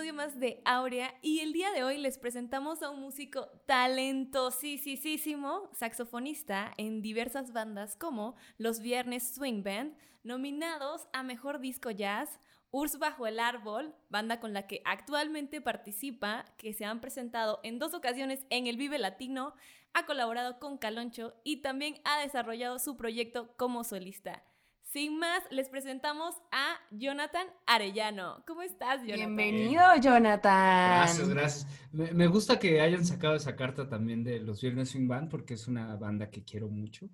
episodio más de Aurea y el día de hoy les presentamos a un músico talentosísimo, saxofonista en diversas bandas como Los Viernes Swing Band, nominados a Mejor Disco Jazz, Urs Bajo el Árbol, banda con la que actualmente participa, que se han presentado en dos ocasiones en el Vive Latino, ha colaborado con Caloncho y también ha desarrollado su proyecto como solista. Sin más, les presentamos a Jonathan Arellano. ¿Cómo estás, Jonathan? Bienvenido, Jonathan. Gracias, gracias. Me, gusta que hayan sacado esa carta también de los Viernes Swing Band porque es una banda que quiero mucho.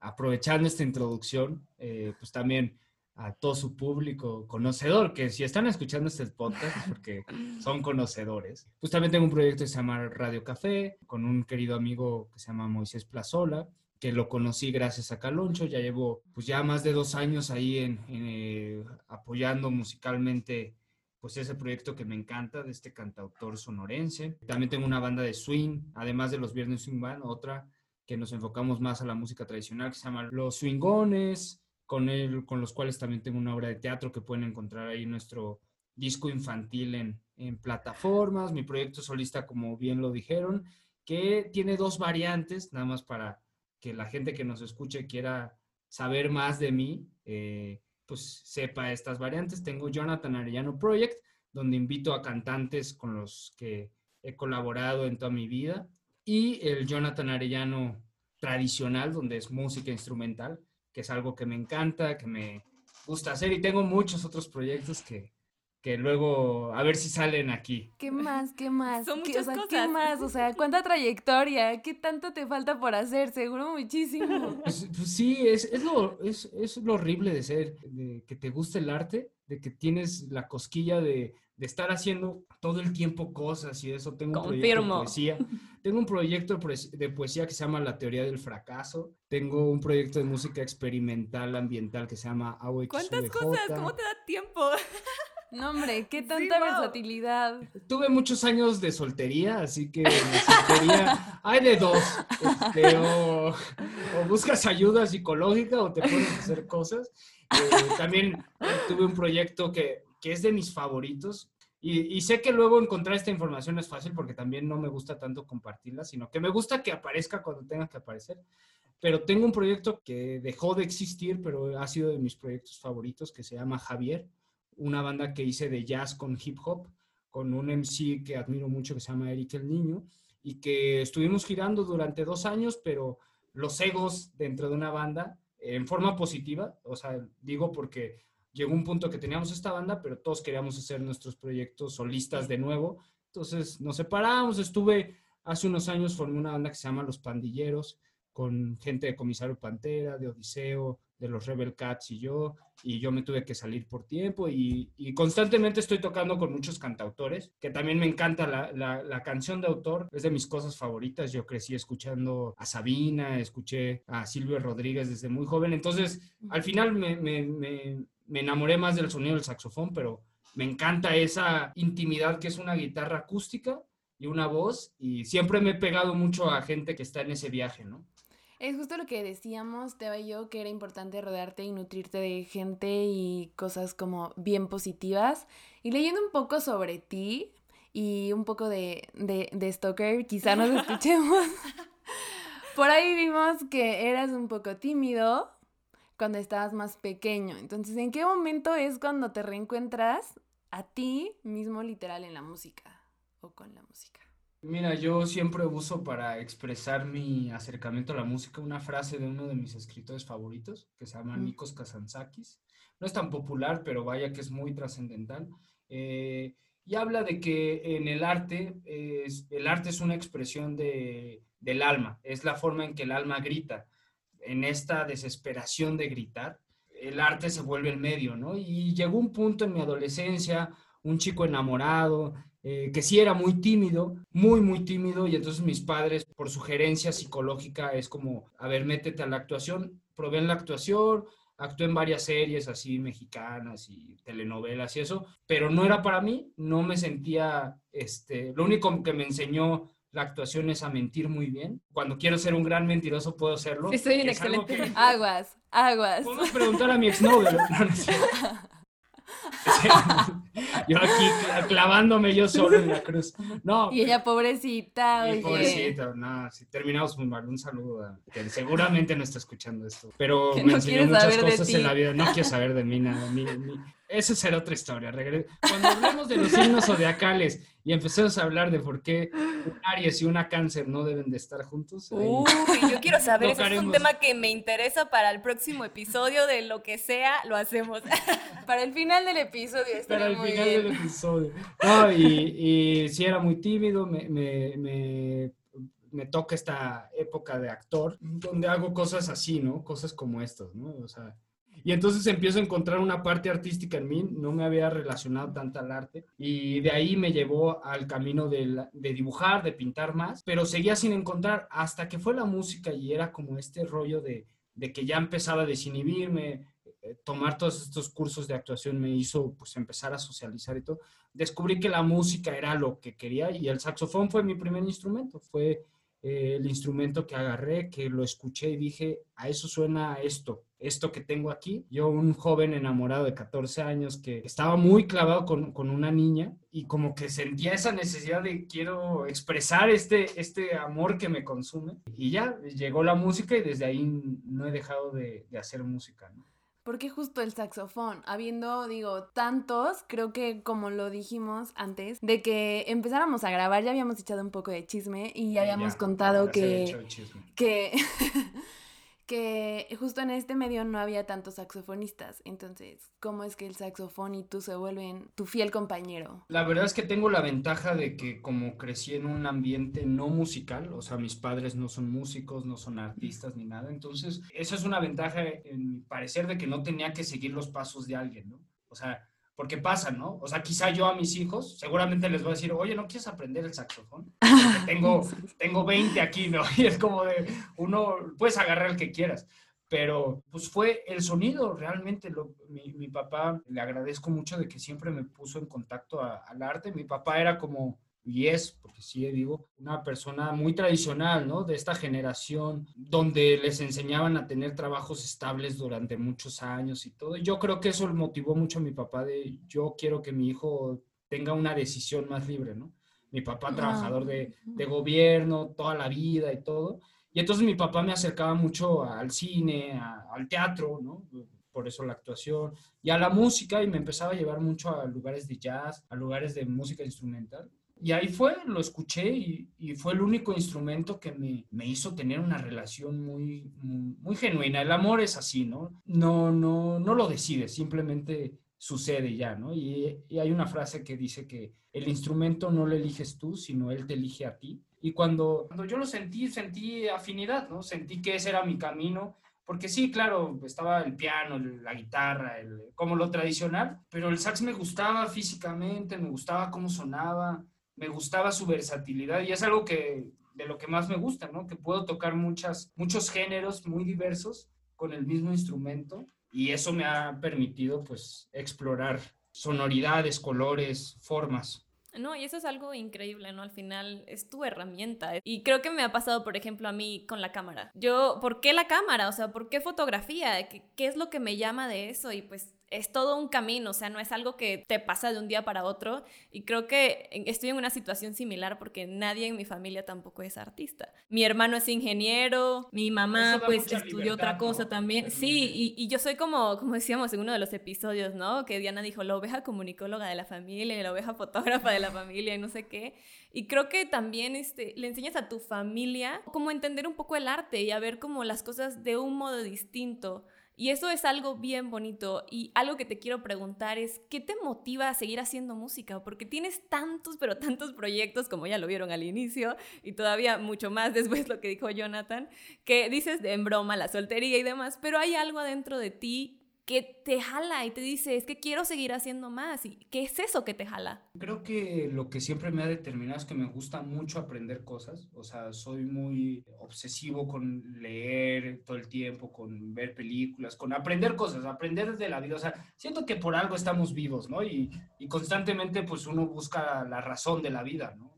Aprovechando esta introducción, eh, pues también a todo su público conocedor, que si están escuchando este podcast porque son conocedores. Pues también tengo un proyecto que se llama Radio Café, con un querido amigo que se llama Moisés Plazola que lo conocí gracias a Caloncho, ya llevo pues ya más de dos años ahí en, eh, apoyando musicalmente pues ese proyecto que me encanta de este cantautor sonorense. También tengo una banda de swing, además de los Viernes Swing Band, otra que nos enfocamos más a la música tradicional que se llama Los Swingones, con, el, con los cuales también tengo una obra de teatro que pueden encontrar ahí nuestro disco infantil en, en plataformas, mi proyecto solista como bien lo dijeron, que tiene dos variantes, nada más para que la gente que nos escuche quiera saber más de mí, eh, pues sepa estas variantes. Tengo Jonathan Arellano Project, donde invito a cantantes con los que he colaborado en toda mi vida, y el Jonathan Arellano tradicional, donde es música instrumental, que es algo que me encanta, que me gusta hacer, y tengo muchos otros proyectos que, que luego a ver si salen aquí. ¿Qué más? ¿Qué más? Son ¿Qué, muchas o sea, cosas. ¿Qué más? O sea, ¿cuánta trayectoria? ¿Qué tanto te falta por hacer? Seguro muchísimo. Pues, pues sí, es, es, lo, es, es, lo horrible de ser, de que te guste el arte, de que tienes la cosquilla de, de estar haciendo todo el tiempo cosas y eso. Tengo un proyecto de poesía. Tengo un proyecto de poesía que se llama La teoría del fracaso. Tengo un proyecto de música experimental ambiental que se llama Agua ¿Cuántas cosas? ¿Cómo te da tiempo? No, hombre, qué tanta versatilidad. Tuve muchos años de soltería, así que soltería hay de dos. Este, o, buscas ayuda psicológica o te pones a hacer cosas. Eh, también tuve un proyecto que, que, es de mis favoritos. Y, y, sé que luego encontrar esta información es fácil porque también no me gusta tanto compartirla, sino que me gusta que aparezca cuando tenga que aparecer. Pero tengo un proyecto que dejó de existir, pero ha sido de mis proyectos favoritos, que se llama Javier una banda que hice de jazz con hip hop, con un MC que admiro mucho que se llama Eric el Niño, y que estuvimos girando durante dos años, pero los egos dentro de una banda, en forma positiva, o sea, digo porque llegó un punto que teníamos esta banda, pero todos queríamos hacer nuestros proyectos solistas de nuevo, entonces nos separamos, estuve, hace unos años formé una banda que se llama Los Pandilleros, con gente de Comisario Pantera, de Odiseo, de los Rebel Cats y yo, y yo me tuve que salir por tiempo y, constantemente estoy tocando con muchos cantautores, que también me encanta la, la, canción de autor, es de mis cosas favoritas, yo crecí escuchando a Sabina, escuché a Silvio Rodríguez desde muy joven, entonces al final me, me, me, me enamoré más del sonido del saxofón, pero me encanta esa intimidad que es una guitarra acústica y una voz, y siempre me he pegado mucho a gente que está en ese viaje, ¿no? Es justo lo que decíamos, Teba y yo, que era importante rodearte y nutrirte de gente y cosas como bien positivas. Y leyendo un poco sobre ti y un poco de, de, de Stoker, quizá nos escuchemos. Por ahí vimos que eras un poco tímido cuando estabas más pequeño. Entonces, ¿en qué momento es cuando te reencuentras a ti mismo literal en la música o con la música? Mira, yo siempre uso para expresar mi acercamiento a la música una frase de uno de mis escritores favoritos, que se llama Nikos Kazantzakis. No es tan popular, pero vaya que es muy trascendental. Eh, y habla de que en el arte, el arte es una expresión de, del alma, es la forma en que el alma grita. En esta desesperación de gritar, el arte se vuelve el medio, ¿no? Y llegó un punto en mi adolescencia, un chico enamorado, eh, que sí era muy tímido, muy, muy tímido, y entonces mis padres, por sugerencia psicológica, es como, a ver, métete a la actuación, probé en la actuación, actué en varias series así mexicanas y telenovelas y eso, pero no era para mí, no me sentía, este, lo único que me enseñó la actuación es a mentir muy bien. Cuando quiero ser un gran mentiroso puedo serlo. Estoy un excelente. Aguas, aguas. Podemos preguntar a mi exnovio. yo aquí clavándome yo solo en la cruz. No. Y ella pobrecita, oye. Pobrecita, no, si terminamos muy mal. Un saludo a que seguramente no está escuchando esto. Pero me enseñó muchas cosas en la vida. No quiero saber de mí nada. Esa será otra historia. Cuando hablemos de los signos zodiacales y empecemos a hablar de por qué un Aries y una Cáncer no deben de estar juntos. Uy, yo quiero saber, ese es un tema que me interesa para el próximo episodio de lo que sea, lo hacemos. para el final del episodio. Para el final del episodio. No, y, si era muy tímido, me, me, me me toca esta época de actor, donde hago cosas así, ¿no? Cosas como estas, ¿no? O sea, y entonces empiezo a encontrar una parte artística en mí, no me había relacionado tanto al arte y de ahí me llevó al camino de, de, dibujar, de pintar más, pero seguía sin encontrar hasta que fue la música y era como este rollo de, de que ya empezaba a desinhibirme, eh, tomar todos estos cursos de actuación me hizo pues empezar a socializar y todo. Descubrí que la música era lo que quería y el saxofón fue mi primer instrumento, fue eh, el instrumento que agarré, que lo escuché y dije, a eso suena esto, esto que tengo aquí. Yo, un joven enamorado de 14 años que estaba muy clavado con, con, una niña y como que sentía esa necesidad de quiero expresar este, este amor que me consume. Y ya, llegó la música y desde ahí no he dejado de, de hacer música. Porque justo el saxofón, habiendo, digo, tantos, creo que como lo dijimos antes, de que empezáramos a grabar, ya habíamos echado un poco de chisme y ya habíamos contado que, que que justo en este medio no había tantos saxofonistas. Entonces, ¿cómo es que el saxofón y tú se vuelven tu fiel compañero? La verdad es que tengo la ventaja de que como crecí en un ambiente no musical, o sea, mis padres no son músicos, no son artistas ni nada. Entonces, esa es una ventaja en mi parecer de que no tenía que seguir los pasos de alguien, ¿no? O sea, porque pasa, ¿no? O sea, quizá yo a mis hijos seguramente les voy a decir, oye, ¿no quieres aprender el saxofón? tengo, tengo 20 aquí, ¿no? Y es como de, uno, puedes agarrar el que quieras. Pero pues fue el sonido, realmente. Lo, mi, mi, papá, le agradezco mucho de que siempre me puso en contacto al arte. Mi papá era como y es, porque sí digo, una persona muy tradicional, ¿no? De esta generación, donde les enseñaban a tener trabajos estables durante muchos años y todo. Yo creo que eso motivó mucho a mi papá de, yo quiero que mi hijo tenga una decisión más libre, ¿no? Mi papá trabajador de, de gobierno toda la vida y todo. Y entonces mi papá me acercaba mucho al cine, al teatro, ¿no? por eso la actuación, y a la música, y me empezaba a llevar mucho a lugares de jazz, a lugares de música instrumental. Y ahí fue, lo escuché y, fue el único instrumento que me, me hizo tener una relación muy, muy, genuina. El amor es así, ¿no? No, no, no lo decides, simplemente sucede ya, ¿no? Y, y, hay una frase que dice que el instrumento no lo eliges tú, sino él te elige a ti. Y cuando, cuando yo lo sentí, sentí afinidad, ¿no? Sentí que ese era mi camino. Porque sí, claro, estaba el piano, la guitarra, el, como lo tradicional, pero el sax me gustaba físicamente, me gustaba cómo sonaba, me gustaba su versatilidad y es algo que de lo que más me gusta, ¿no? Que puedo tocar muchas, muchos géneros muy diversos con el mismo instrumento y eso me ha permitido pues explorar sonoridades, colores, formas. No, y eso es algo increíble, ¿no? Al final es tu herramienta. Y creo que me ha pasado, por ejemplo, a mí con la cámara. Yo, ¿por qué la cámara? O sea, ¿por qué fotografía? ¿Qué, qué es lo que me llama de eso? Y pues es todo un camino, o sea, no es algo que te pasa de un día para otro. Y creo que estoy en una situación similar porque nadie en mi familia tampoco es artista. Mi hermano es ingeniero, mi mamá pues estudió otra cosa también. Sí, y, y, yo soy como, como decíamos en uno de los episodios, ¿no? Que Diana dijo, la oveja comunicóloga de la familia y la oveja fotógrafa de la familia y no sé qué. Y creo que también este, le enseñas a tu familia cómo entender un poco el arte y a ver como las cosas de un modo distinto. Y eso es algo bien bonito y algo que te quiero preguntar es, ¿qué te motiva a seguir haciendo música? Porque tienes tantos, pero tantos proyectos, como ya lo vieron al inicio, y todavía mucho más después lo que dijo Jonathan, que dices de en broma la soltería y demás, pero hay algo adentro de ti que te jala y te dice, es que quiero seguir haciendo más. ¿Y qué es eso que te jala? Creo que lo que siempre me ha determinado es que me gusta mucho aprender cosas. O sea, soy muy obsesivo con leer todo el tiempo, con ver películas, con aprender cosas, aprender de la vida. O sea, siento que por algo estamos vivos, ¿no? Y, y constantemente pues uno busca la razón de la vida, ¿no?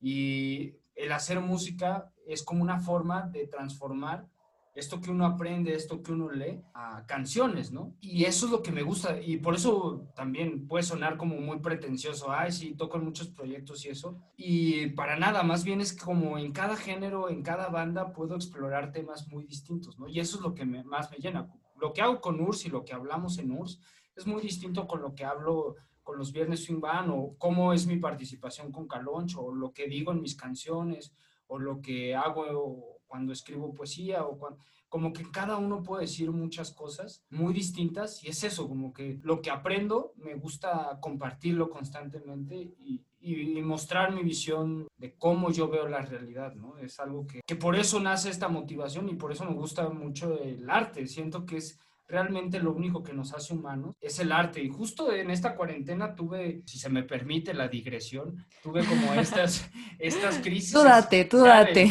Y el hacer música es como una forma de transformar esto que uno aprende, esto que uno lee, a canciones, ¿no? Y eso es lo que me gusta y por eso también puede sonar como muy pretencioso, ay, sí, toco en muchos proyectos y eso. Y para nada, más bien es como en cada género, en cada banda puedo explorar temas muy distintos, ¿no? Y eso es lo que más me llena. Lo que hago con URSS y lo que hablamos en URSS es muy distinto con lo que hablo con los Viernes Swing Band o cómo es mi participación con Caloncho o lo que digo en mis canciones o lo que hago cuando escribo poesía o cuando, como que cada uno puede decir muchas cosas muy distintas y es eso, como que lo que aprendo me gusta compartirlo constantemente y, y, mostrar mi visión de cómo yo veo la realidad, ¿no? Es algo que, que por eso nace esta motivación y por eso me gusta mucho el arte, siento que es realmente lo único que nos hace humanos es el arte. Y justo en esta cuarentena tuve, si se me permite la digresión, tuve como estas, estas crisis. Tú date, tú date.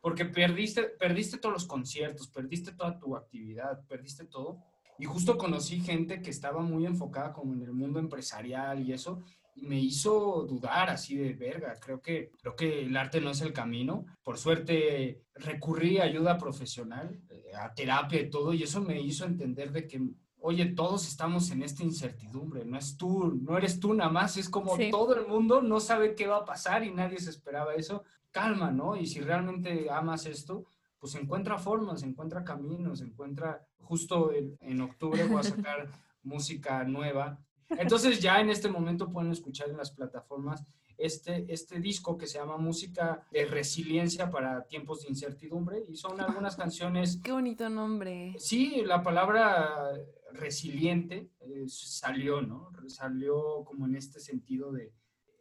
Porque perdiste, perdiste todos los conciertos, perdiste toda tu actividad, perdiste todo. Y justo conocí gente que estaba muy enfocada como en el mundo empresarial y eso, y me hizo dudar así de verga. Creo que, creo que el arte no es el camino. Por suerte recurrí a ayuda profesional, eh, a terapia y todo, y eso me hizo entender de que, oye, todos estamos en esta incertidumbre, no es tú, no eres tú nada más, es como todo el mundo no sabe qué va a pasar y nadie se esperaba eso. Calma, ¿no? Y si realmente amas esto, pues encuentra formas, encuentra caminos, encuentra, justo en, en octubre voy a sacar música nueva entonces ya en este momento pueden escuchar en las plataformas este, este disco que se llama Música de Resiliencia para Tiempos de Incertidumbre y son algunas canciones... Qué bonito nombre. Sí, la palabra resiliente eh, salió, ¿no? Salió como en este sentido de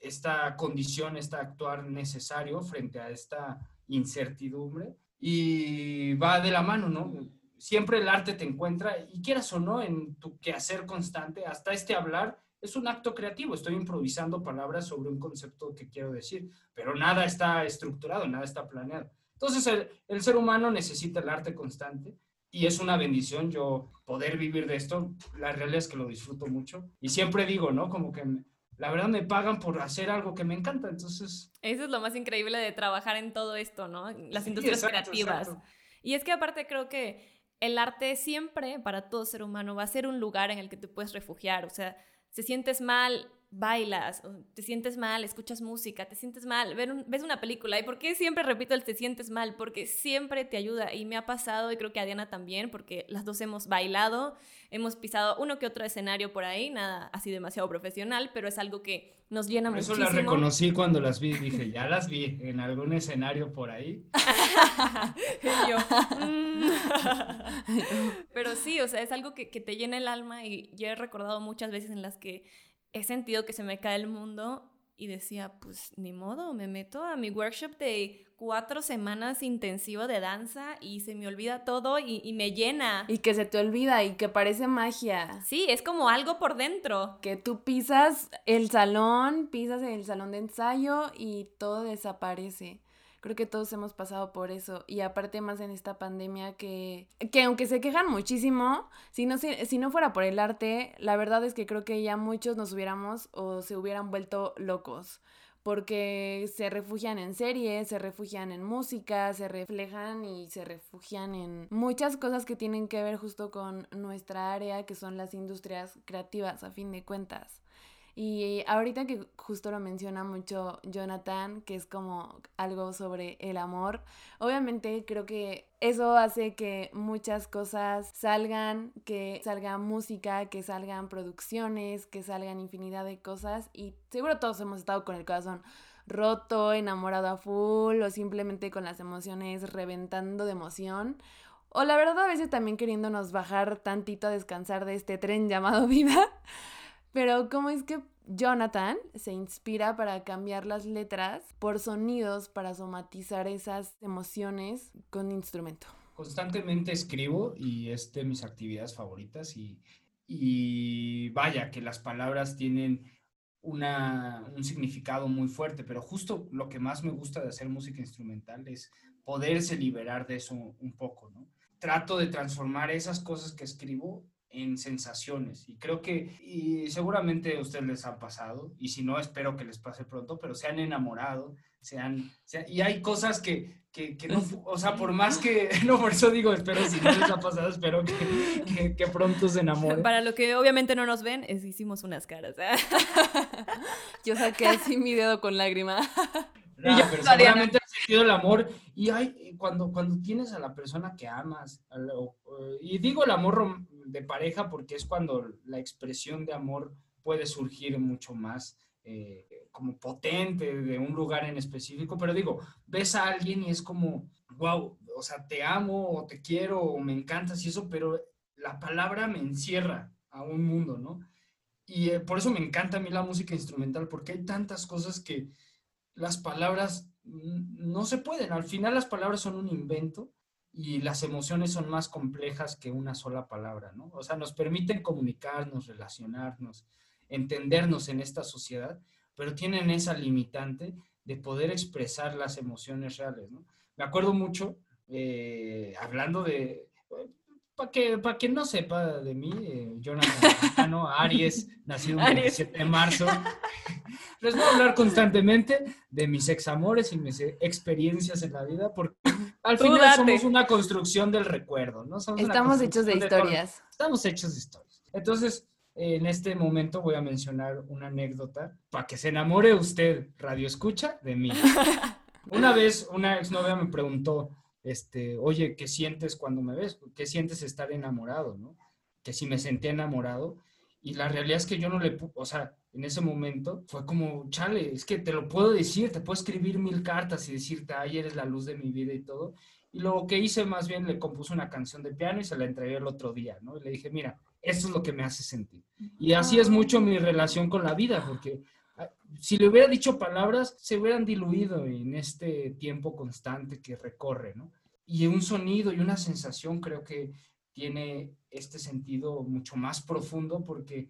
esta condición, este actuar necesario frente a esta incertidumbre y va de la mano, ¿no? siempre el arte te encuentra y quieras o no en tu quehacer constante, hasta este hablar es un acto creativo, estoy improvisando palabras sobre un concepto que quiero decir, pero nada está estructurado, nada está planeado. Entonces el, ser humano necesita el arte constante y es una bendición yo poder vivir de esto, la realidad es que lo disfruto mucho y siempre digo, ¿no? Como que la verdad me pagan por hacer algo que me encanta, entonces... Eso es lo más increíble de trabajar en todo esto, ¿no? Las industrias creativas. Y es que aparte creo que el arte siempre, para todo ser humano, va a ser un lugar en el que te puedes refugiar. O sea, si sientes mal, bailas, te sientes mal, escuchas música, te sientes mal, ves una película. ¿Y por qué siempre repito el te sientes mal? Porque siempre te ayuda y me ha pasado y creo que a Diana también, porque las dos hemos bailado, hemos pisado uno que otro escenario por ahí, nada así demasiado profesional, pero es algo que nos llena muchísimo. Eso las reconocí cuando las vi, dije, ya las vi en algún escenario por ahí. y yo, mm". pero sí, o sea, es algo que, que te llena el alma y yo he recordado muchas veces en las que he sentido que se me cae el mundo y decía, pues ni modo, me meto a mi workshop de cuatro semanas intensivo de danza y se me olvida todo y, me llena. Y que se te olvida y que parece magia. Sí, es como algo por dentro. Que tú pisas el salón, pisas el salón de ensayo y todo desaparece. Creo que todos hemos pasado por eso. Y aparte más en esta pandemia que, que aunque se quejan muchísimo, si no, si no fuera por el arte, la verdad es que creo que ya muchos nos hubiéramos o se hubieran vuelto locos porque se refugian en series, se refugian en música, se reflejan y se refugian en muchas cosas que tienen que ver justo con nuestra área, que son las industrias creativas, a fin de cuentas. Y ahorita que justo lo menciona mucho Jonathan, que es como algo sobre el amor, obviamente creo que eso hace que muchas cosas salgan, que salga música, que salgan producciones, que salgan infinidad de cosas y seguro todos hemos estado con el corazón roto, enamorado a full o simplemente con las emociones reventando de emoción. O la verdad a veces también queriéndonos bajar tantito a descansar de este tren llamado vida. Pero ¿cómo es que Jonathan se inspira para cambiar las letras por sonidos para somatizar esas emociones con instrumento? Constantemente escribo y es de mis actividades favoritas y, y vaya que las palabras tienen una, un significado muy fuerte, pero justo lo que más me gusta de hacer música instrumental es poderse liberar de eso un poco, ¿no? Trato de transformar esas cosas que escribo en sensaciones. Y creo que, y seguramente a ustedes les ha pasado, y si no, espero que les pase pronto, pero se han enamorado, se han, y hay cosas que, que, que, no, o sea, por más que, no, por eso digo, espero, si no les ha pasado, espero que, que pronto se enamoren. Para lo que obviamente no nos ven, es, hicimos unas caras. ¿eh? Yo saqué así mi dedo con lágrima. No, pero seguramente has sentido el amor y hay, cuando, cuando tienes a la persona que amas, y digo el amor de pareja porque es cuando la expresión de amor puede surgir mucho más eh, como potente de un lugar en específico, pero digo, ves a alguien y es como, wow, o sea, te amo o te quiero o me encantas y eso, pero la palabra me encierra a un mundo, ¿no? Y eh, por eso me encanta a mí la música instrumental, porque hay tantas cosas que las palabras no se pueden. Al final las palabras son un invento y las emociones son más complejas que una sola palabra, ¿no? O sea, nos permiten comunicarnos, relacionarnos, entendernos en esta sociedad, pero tienen esa limitante de poder expresar las emociones reales, ¿no? Me acuerdo mucho, eh, hablando de, para que, para que no sepa de mí, eh, Jonathan Aries, nacido el 27 de marzo, les voy a hablar constantemente de mis examores y mis experiencias en la vida, porque al final somos una construcción del recuerdo, ¿no? Estamos hechos de historias. estamos hechos de historias. Entonces, en este momento voy a mencionar una anécdota para que se enamore usted, radio escucha, de mí. Una vez una exnovia me preguntó, este, oye, ¿qué sientes cuando me ves? ¿Qué sientes estar enamorado, no? Que si me sentía enamorado. Y la realidad es que yo no le, o sea, en ese momento fue como, chale, es que te lo puedo decir, te puedo escribir mil cartas y decirte, ay, eres la luz de mi vida y todo. Y lo que hice más bien le compuse una canción de piano y se la entregué el otro día, ¿no? Y le dije, mira, esto es lo que me hace sentir. Y así es mucho mi relación con la vida, porque si le hubiera dicho palabras, se hubieran diluido en este tiempo constante que recorre, ¿no? Y un sonido y una sensación creo que tiene este sentido mucho más profundo porque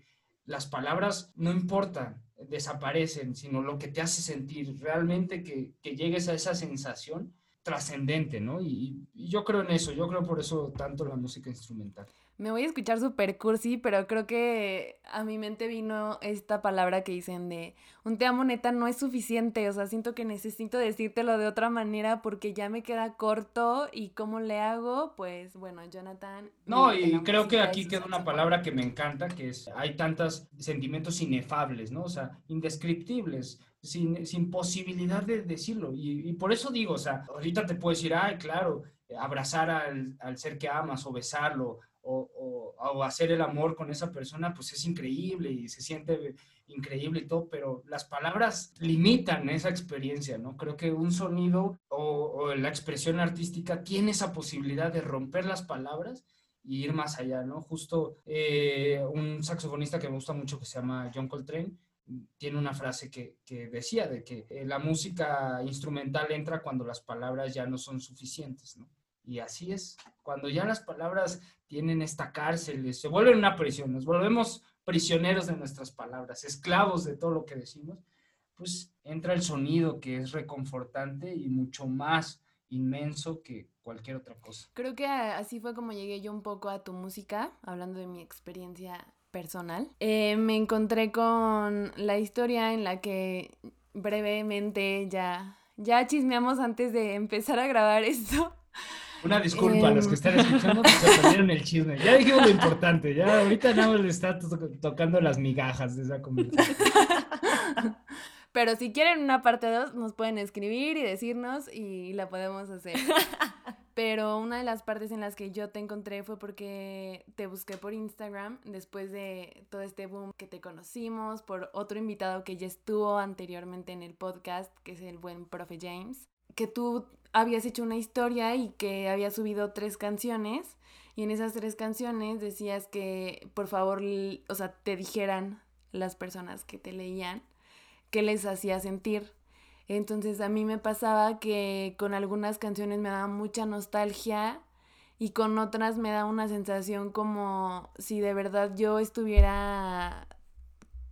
las palabras no importan, desaparecen, sino lo que te hace sentir realmente que, llegues a esa sensación trascendente, ¿no? y, yo creo en eso, yo creo por eso tanto la música instrumental. Me voy a escuchar super cursi, pero creo que a mi mente vino esta palabra que dicen de un te amo neta no es suficiente, o sea, siento que necesito decírtelo de otra manera porque ya me queda corto y cómo le hago, pues bueno, Jonathan. No, y creo que aquí queda una palabra que me encanta, que es, hay tantos sentimientos inefables, ¿no? O sea, indescriptibles. Sin, posibilidad de decirlo. Y, por eso digo, o sea, ahorita te puedo decir, ay, claro, abrazar al, ser que amas o besarlo o, o, hacer el amor con esa persona, pues es increíble y se siente increíble y todo, pero las palabras limitan esa experiencia, ¿no? Creo que un sonido o, la expresión artística tiene esa posibilidad de romper las palabras y ir más allá, ¿no? Justo eh, un saxofonista que me gusta mucho que se llama John Coltrane, tiene una frase que, que, decía de que eh, la música instrumental entra cuando las palabras ya no son suficientes, ¿no? Y así es, cuando ya las palabras tienen esta cárcel, se vuelven una prisión, nos volvemos prisioneros de nuestras palabras, esclavos de todo lo que decimos, pues entra el sonido que es reconfortante y mucho más inmenso que cualquier otra cosa. Creo que así fue como llegué yo un poco a tu música, hablando de mi experiencia personal. Eh, me encontré con la historia en la que brevemente ya, ya chismeamos antes de empezar a grabar esto. Una disculpa a los que están em. escuchando, que se perdieron el chisme. Ya dijimos lo importante, ya ahorita nada más le está tocando las migajas de esa conversación. Pero si quieren una parte 2, nos pueden escribir y decirnos y la podemos hacer. Pero una de las partes en las que yo te encontré fue porque te busqué por Instagram después de todo este boom que te conocimos, por otro invitado que ya estuvo anteriormente en el podcast, que es el buen profe James, que tú habías hecho una historia y que había subido tres canciones y en esas tres canciones decías que por favor, o sea, te dijeran las personas que te leían qué les hacía sentir. Entonces a mí me pasaba que con algunas canciones me daba mucha nostalgia y con otras me da una sensación como si de verdad yo estuviera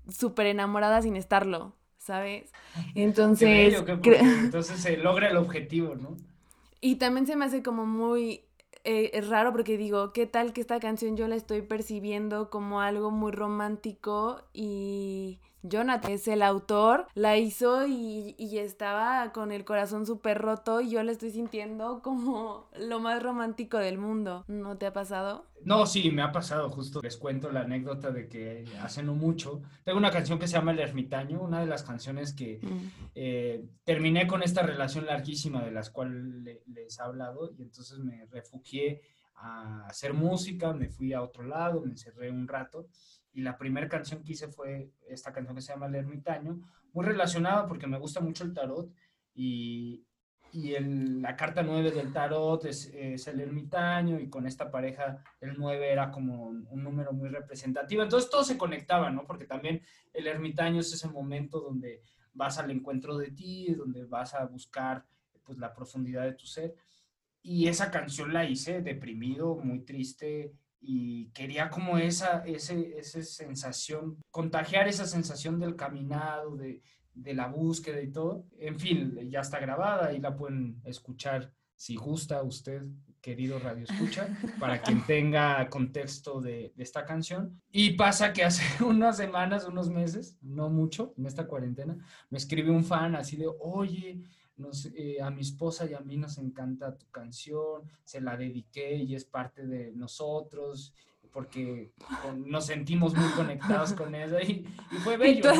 súper enamorada sin estarlo. ¿sabes? Entonces... entonces se logra el objetivo, ¿no? Y también se me hace como muy eh, raro porque digo, ¿qué tal que esta canción yo la estoy percibiendo como algo muy romántico y Jonathan es el autor, la hizo y, estaba con el corazón súper roto y yo la estoy sintiendo como lo más romántico del mundo. ¿No te ha pasado? No, sí, me ha pasado. Justo les cuento la anécdota de que hace no mucho tengo una canción que se llama El Ermitaño, una de las canciones que mm. eh, terminé con esta relación larguísima de las cuales les he hablado y entonces me refugié a hacer música, me fui a otro lado, me encerré un rato y la primera canción que hice fue esta canción que se llama El Ermitaño, muy relacionada porque me gusta mucho el tarot y, y el, la carta 9 del tarot es, es, el ermitaño y con esta pareja el 9 era como un, número muy representativo. Entonces todo se conectaba, ¿no? Porque también el ermitaño es ese momento donde vas al encuentro de ti, donde vas a buscar pues la profundidad de tu ser. Y esa canción la hice deprimido, muy triste, y quería como esa, ese, esa sensación, contagiar esa sensación del caminado, de, de, la búsqueda y todo. En fin, ya está grabada y la pueden escuchar si gusta usted, querido Radio Escucha, para quien tenga contexto de, de, esta canción. Y pasa que hace unas semanas, unos meses, no mucho, en esta cuarentena, me escribe un fan así de, oye, eh, a mi esposa y a mí nos encanta tu canción, se la dediqué y es parte de nosotros porque nos sentimos muy conectados con ella y, fue bello.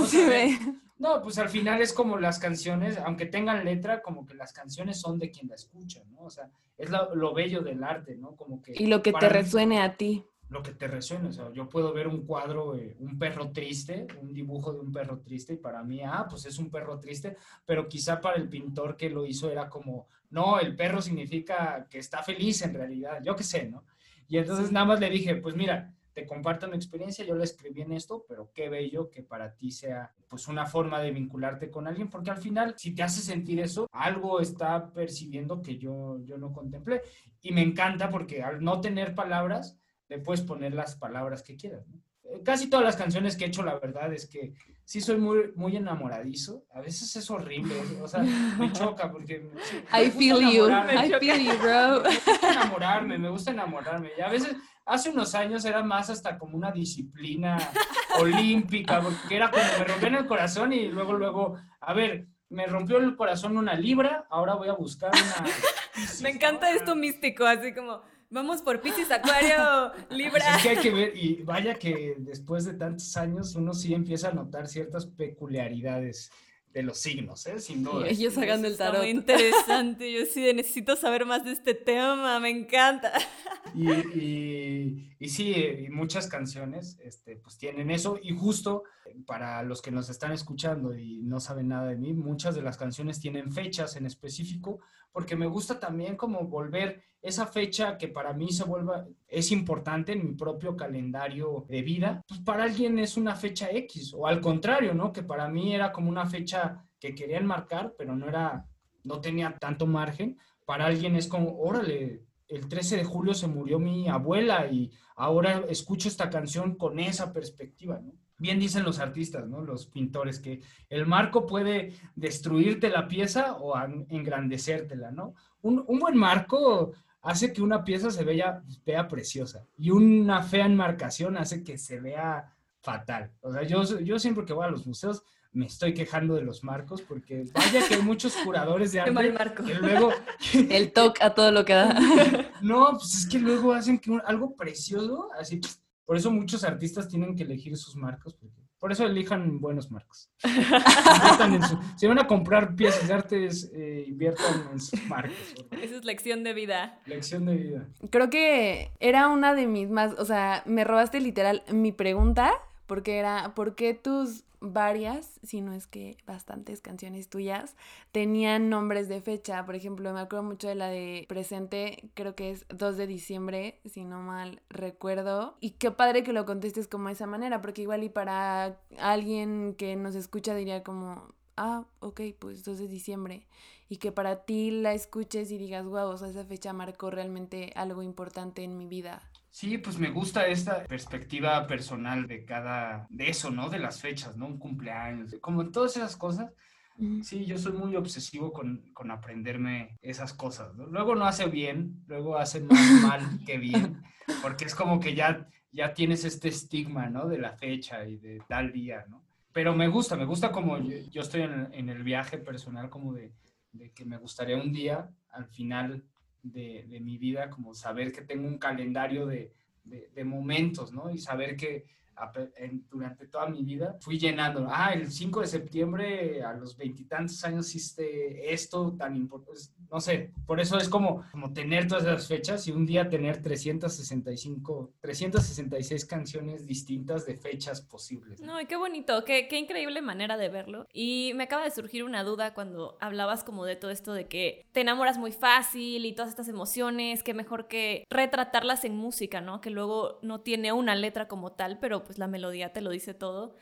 ¿no? pues al final es como las canciones, aunque tengan letra, como que las canciones son de quien la escucha, ¿no? O sea, es lo, bello del arte, ¿no? Como que... Y lo que te resuene a ti lo que te resuena. O sea, yo puedo ver un cuadro, eh, un perro triste, un dibujo de un perro triste, y para mí, ah, pues es un perro triste, pero quizá para el pintor que lo hizo era como, no, el perro significa que está feliz en realidad, yo qué sé, ¿no? Y entonces nada más le dije, pues mira, te comparto mi experiencia, yo le escribí en esto, pero qué bello que para ti sea pues una forma de vincularte con alguien, porque al final si te hace sentir eso, algo está percibiendo que yo, yo no contemplé. Y me encanta porque al no tener palabras, le puedes poner las palabras que quieras. Eh, casi todas las canciones que he hecho, la verdad es que sí soy muy, muy enamoradizo. A veces es horrible, o sea, me choca porque... I feel you, I feel you, bro. Me gusta enamorarme, me gusta enamorarme. Y a veces, hace unos años era más hasta como una disciplina olímpica, porque era como me rompían el corazón y luego, luego, a ver, me rompió el corazón una libra, ahora voy a buscar una... Me encanta esto místico, así como Vamos por Piscis, Acuario, Libra. es que hay que ver, y vaya que después de tantos años uno sí empieza a notar ciertas peculiaridades de los signos, ¿eh? Sin duda. ellos sacando el tarot. muy interesante, yo sí necesito saber más de este tema, me encanta. Y, y, y sí, y muchas canciones este, pues tienen eso, y justo para los que nos están escuchando y no saben nada de mí, muchas de las canciones tienen fechas en específico, porque me gusta también como volver esa fecha que para mí se vuelva, es importante en mi propio calendario de vida, pues para alguien es una fecha X, o al contrario, ¿no? Que para mí era como una fecha que querían marcar, pero no era, no tenía tanto margen. Para alguien es como, órale, el 13 de julio se murió mi abuela y ahora escucho esta canción con esa perspectiva, ¿no? Bien dicen los artistas, ¿no? Los pintores, que el marco puede destruirte la pieza o engrandecértela, ¿no? Un, un buen marco hace que una pieza se vea, vea preciosa y una fea enmarcación hace que se vea fatal. O sea, yo, yo siempre que voy a los museos me estoy quejando de los marcos porque vaya que hay muchos curadores de arte que luego... El toque a todo lo que da. No, pues es que luego hacen que algo precioso, así... Por eso muchos artistas tienen que elegir sus marcos porque por eso elijan buenos marcos. si van a comprar piezas de arte, eh, inviertan en sus marcos. Esa es lección de vida. Lección de vida. Creo que era una de mis más, o sea, me robaste literal mi pregunta, porque era, ¿por qué tus varias, si no es que bastantes canciones tuyas, tenían nombres de fecha. Por ejemplo, me acuerdo mucho de la de presente, creo que es 2 de diciembre, si no mal recuerdo. Y qué padre que lo contestes como de esa manera, porque igual y para alguien que nos escucha diría como, ah, ok, pues 2 de diciembre. Y que para ti la escuches y digas, wow, o sea, esa fecha marcó realmente algo importante en mi vida. Sí, pues me gusta esta perspectiva personal de cada, de eso, ¿no? De las fechas, ¿no? Un cumpleaños, como todas esas cosas. Sí, yo soy muy obsesivo con, con aprenderme esas cosas. Luego no hace bien, luego hace más mal que bien, porque es como que ya, ya tienes este estigma, ¿no? De la fecha y de tal día, ¿no? Pero me gusta, me gusta como yo, estoy en, en, el viaje personal como de, de, que me gustaría un día, al final de, de mi vida, como saber que tengo un calendario de, de momentos, ¿no? Y saber que durante toda mi vida fui llenando. Ah, el 5 de septiembre a los veintitantos años hiciste esto tan importante. No sé, por eso es como, como tener todas esas fechas y un día tener 365, 366 canciones distintas de fechas posibles. No, y qué bonito, qué, qué increíble manera de verlo. Y me acaba de surgir una duda cuando hablabas como de todo esto de que te enamoras muy fácil y todas estas emociones, que mejor que retratarlas en música, ¿no? Que luego no tiene una letra como tal, pero pues la melodía te lo dice todo.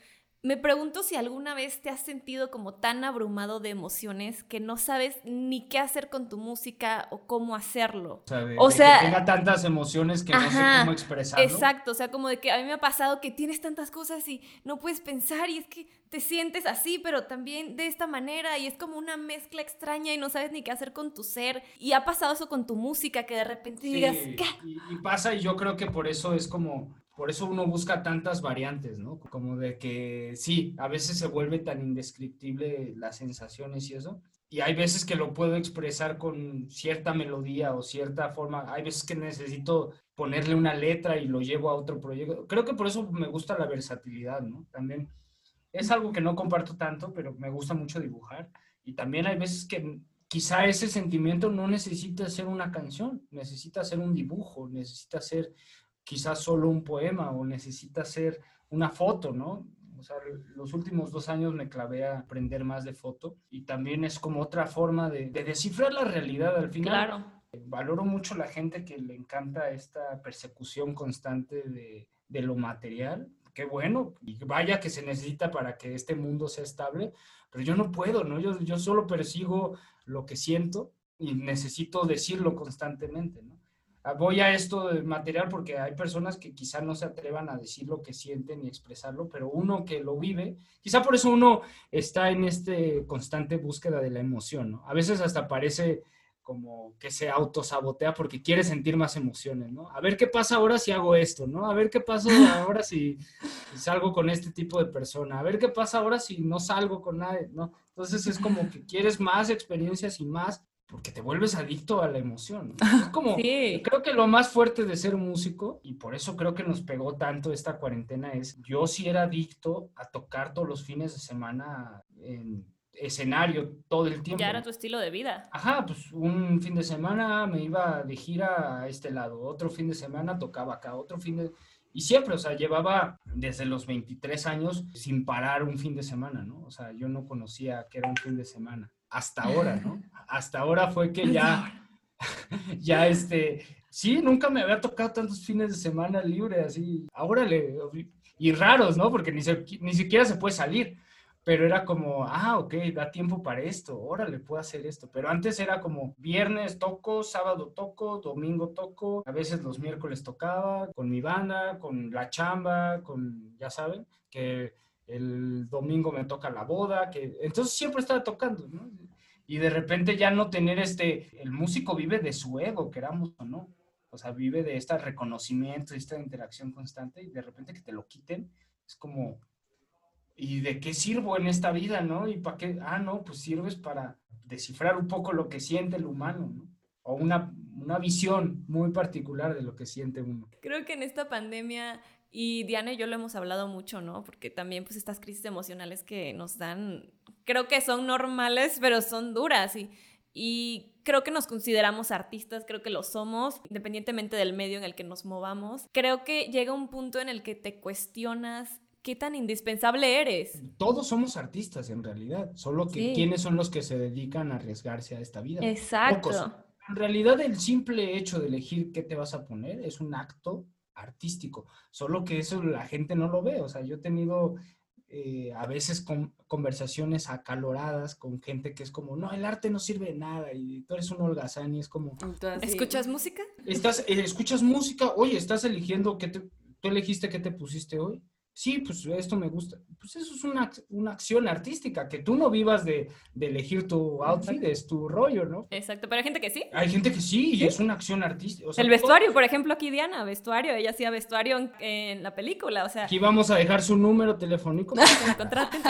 Me pregunto si alguna vez te has sentido como tan abrumado de emociones que no sabes ni qué hacer con tu música o cómo hacerlo. O sea, que tenga tantas emociones que no sé cómo expresarlo. Exacto, o sea, como de que a mí me ha pasado que tienes tantas cosas y no puedes pensar y es que te sientes así, pero también de esta manera y es como una mezcla extraña y no sabes ni qué hacer con tu ser. Y ha pasado eso con tu música, que de repente digas, ¿qué? y pasa y yo creo que por eso es como por eso uno busca tantas variantes, ¿no? Como de que sí, a veces se vuelve tan indescriptible las sensaciones y eso. Y hay veces que lo puedo expresar con cierta melodía o cierta forma. Hay veces que necesito ponerle una letra y lo llevo a otro proyecto. Creo que por eso me gusta la versatilidad, ¿no? También es algo que no comparto tanto, pero me gusta mucho dibujar. Y también hay veces que quizá ese sentimiento no necesita ser una canción, necesita ser un dibujo, necesita ser quizás solo un poema o necesita ser una foto, ¿no? O sea, los últimos dos años me clavé a aprender más de foto y también es como otra forma de, descifrar la realidad al final. Claro. Valoro mucho la gente que le encanta esta persecución constante de, de lo material. Qué bueno, y vaya que se necesita para que este mundo sea estable, pero yo no puedo, ¿no? Yo, yo solo persigo lo que siento y necesito decirlo constantemente, ¿no? Voy a esto de material porque hay personas que quizá no se atrevan a decir lo que sienten y expresarlo, pero uno que lo vive, quizá por eso uno está en este constante búsqueda de la emoción. A veces hasta parece como que se autosabotea porque quiere sentir más emociones, ¿no? A ver qué pasa ahora si hago esto, ¿no? A ver qué pasa ahora si, salgo con este tipo de persona, a ver qué pasa ahora si no salgo con nadie, ¿no? Entonces es como que quieres más experiencias y más porque te vuelves adicto a la emoción. Es como, creo que lo más fuerte de ser músico, y por eso creo que nos pegó tanto esta cuarentena, es yo sí era adicto a tocar todos los fines de semana en escenario todo el tiempo. Ya era tu estilo de vida. Ajá, pues un fin de semana me iba de gira a este lado, otro fin de semana tocaba acá, otro fin de... Y siempre, o sea, llevaba desde los 23 años sin parar un fin de semana, ¿no? O sea, yo no conocía que era un fin de semana hasta ahora, ¿no? Hasta ahora fue que ya, ya este, sí, nunca me había tocado tantos fines de semana libre, así, ahora le, y raros, ¿no? Porque ni, ni siquiera se puede salir, pero era como, ah, ok, da tiempo para esto, órale, puedo hacer esto, pero antes era como, viernes toco, sábado toco, domingo toco, a veces los miércoles tocaba, con mi banda, con la chamba, con, ya saben, que el domingo me toca la boda, que entonces siempre estaba tocando, ¿no? Y de repente ya no tener este, el músico vive de su ego, queramos o no, o sea, vive de este reconocimiento, esta interacción constante y de repente que te lo quiten, es como, ¿y de qué sirvo en esta vida, no? ¿Y para qué? Ah, no, pues sirves para descifrar un poco lo que siente el humano, ¿no? O una, una visión muy particular de lo que siente uno. Creo que en esta pandemia y Diana y yo lo hemos hablado mucho, ¿no? Porque también pues estas crisis emocionales que nos dan, creo que son normales, pero son duras y, y creo que nos consideramos artistas, creo que lo somos, independientemente del medio en el que nos movamos. Creo que llega un punto en el que te cuestionas qué tan indispensable eres. Todos somos artistas en realidad, solo que quiénes son los que se dedican a arriesgarse a esta vida. Exacto. En realidad el simple hecho de elegir qué te vas a poner es un acto artístico, solo que eso la gente no lo ve, o sea, yo he tenido eh, a veces con, conversaciones acaloradas con gente que es como, no, el arte no sirve de nada y tú eres un holgazán y es como... ¿Escuchas música? Estás, eh, escuchas música, oye, estás eligiendo, que te, tú elegiste qué te pusiste hoy, sí, pues esto me gusta. Pues eso es una, una acción artística, que tú no vivas de, de, elegir tu outfit, es tu rollo, ¿no? Exacto, pero hay gente que sí. Hay gente que sí, y es una acción artística. el vestuario, por ejemplo, aquí Diana, vestuario, ella hacía vestuario en, la película, o sea... Aquí vamos a dejar su número telefónico. Para que me contraten.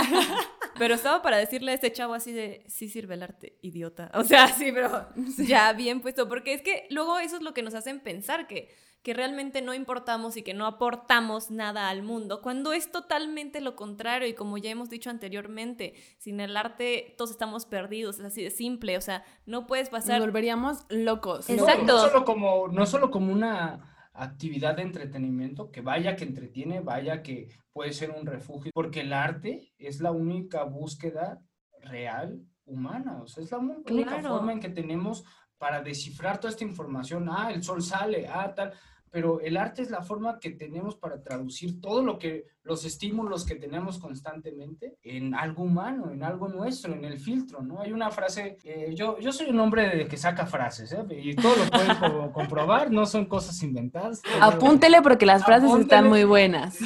pero estaba para decirle a este chavo así de, sí sirve el arte, idiota. O sea, sí, pero ya bien puesto, porque es que luego eso es lo que nos hacen pensar, que que realmente no importamos y que no aportamos nada al mundo, cuando es totalmente lo contrario y como ya hemos dicho anteriormente, sin el arte todos estamos perdidos, es así de simple, o sea, no puedes pasar... Nos volveríamos locos. Exacto. No, solo como, no solo como una actividad de entretenimiento, que vaya que entretiene, vaya que puede ser un refugio, porque el arte es la única búsqueda real humana, o sea, es la única forma en que tenemos para descifrar toda esta información, ah, el sol sale, ah, tal, pero el arte es la forma que tenemos para traducir todo lo que, los estímulos que tenemos constantemente en algo humano, en algo nuestro, en el filtro, ¿no? Hay una frase, eh, yo, yo soy un hombre de que saca frases, ¿eh? Y todo lo pueden comprobar, no son cosas inventadas. Apúntele porque las frases están muy buenas.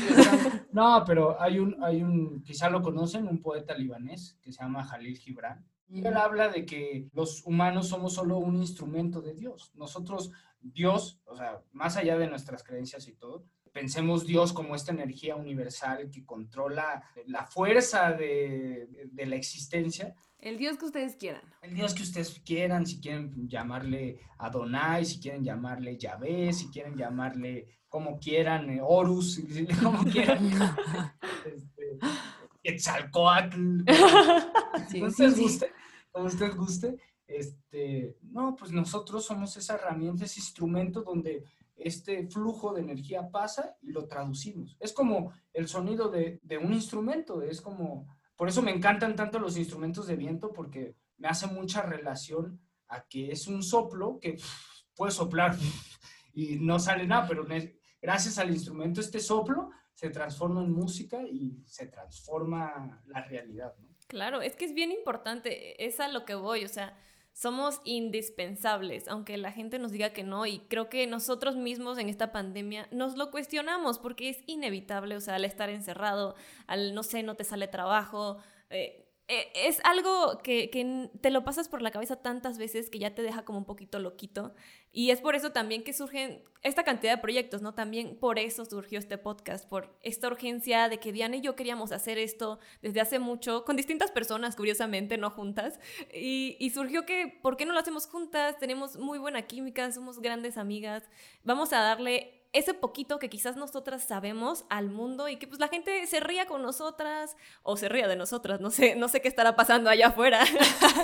No, pero hay un, hay un, quizá lo conocen, un poeta libanés que se llama Jalil Gibran. Y él habla de que los humanos somos solo un instrumento de Dios. Nosotros Dios, o sea, más allá de nuestras creencias y todo, pensemos Dios como esta energía universal que controla la fuerza de, la existencia. El Dios que ustedes quieran. El Dios que ustedes quieran, si quieren llamarle Adonai, si quieren llamarle Yahvé, si quieren llamarle como quieran, eh, Horus, como quieran. este, Quetzalcoatl. como, usted guste, como usted guste. Este, no, pues nosotros somos esa herramienta, ese instrumento donde este flujo de energía pasa y lo traducimos. Es como el sonido de, un instrumento, es como, por eso me encantan tanto los instrumentos de viento, porque me hace mucha relación a que es un soplo que puede soplar y no sale nada, pero gracias al instrumento, este soplo se transforma en música y se transforma la realidad. Claro, es que es bien importante, es a lo que voy, o sea, somos indispensables, aunque la gente nos diga que no, y creo que nosotros mismos en esta pandemia nos lo cuestionamos porque es inevitable, o sea, al estar encerrado, al no sé, no te sale trabajo, eh, es algo que, que, te lo pasas por la cabeza tantas veces que ya te deja como un poquito loquito. Y es por eso también que surgen esta cantidad de proyectos, ¿no? También por eso surgió este podcast, por esta urgencia de que Diana y yo queríamos hacer esto desde hace mucho, con distintas personas, curiosamente, no juntas. Y, y surgió que, ¿por qué no lo hacemos juntas? Tenemos muy buena química, somos grandes amigas. Vamos a darle ese poquito que quizás nosotras sabemos al mundo y que pues la gente se ría con nosotras o se ría de nosotras, no sé, no sé qué estará pasando allá afuera.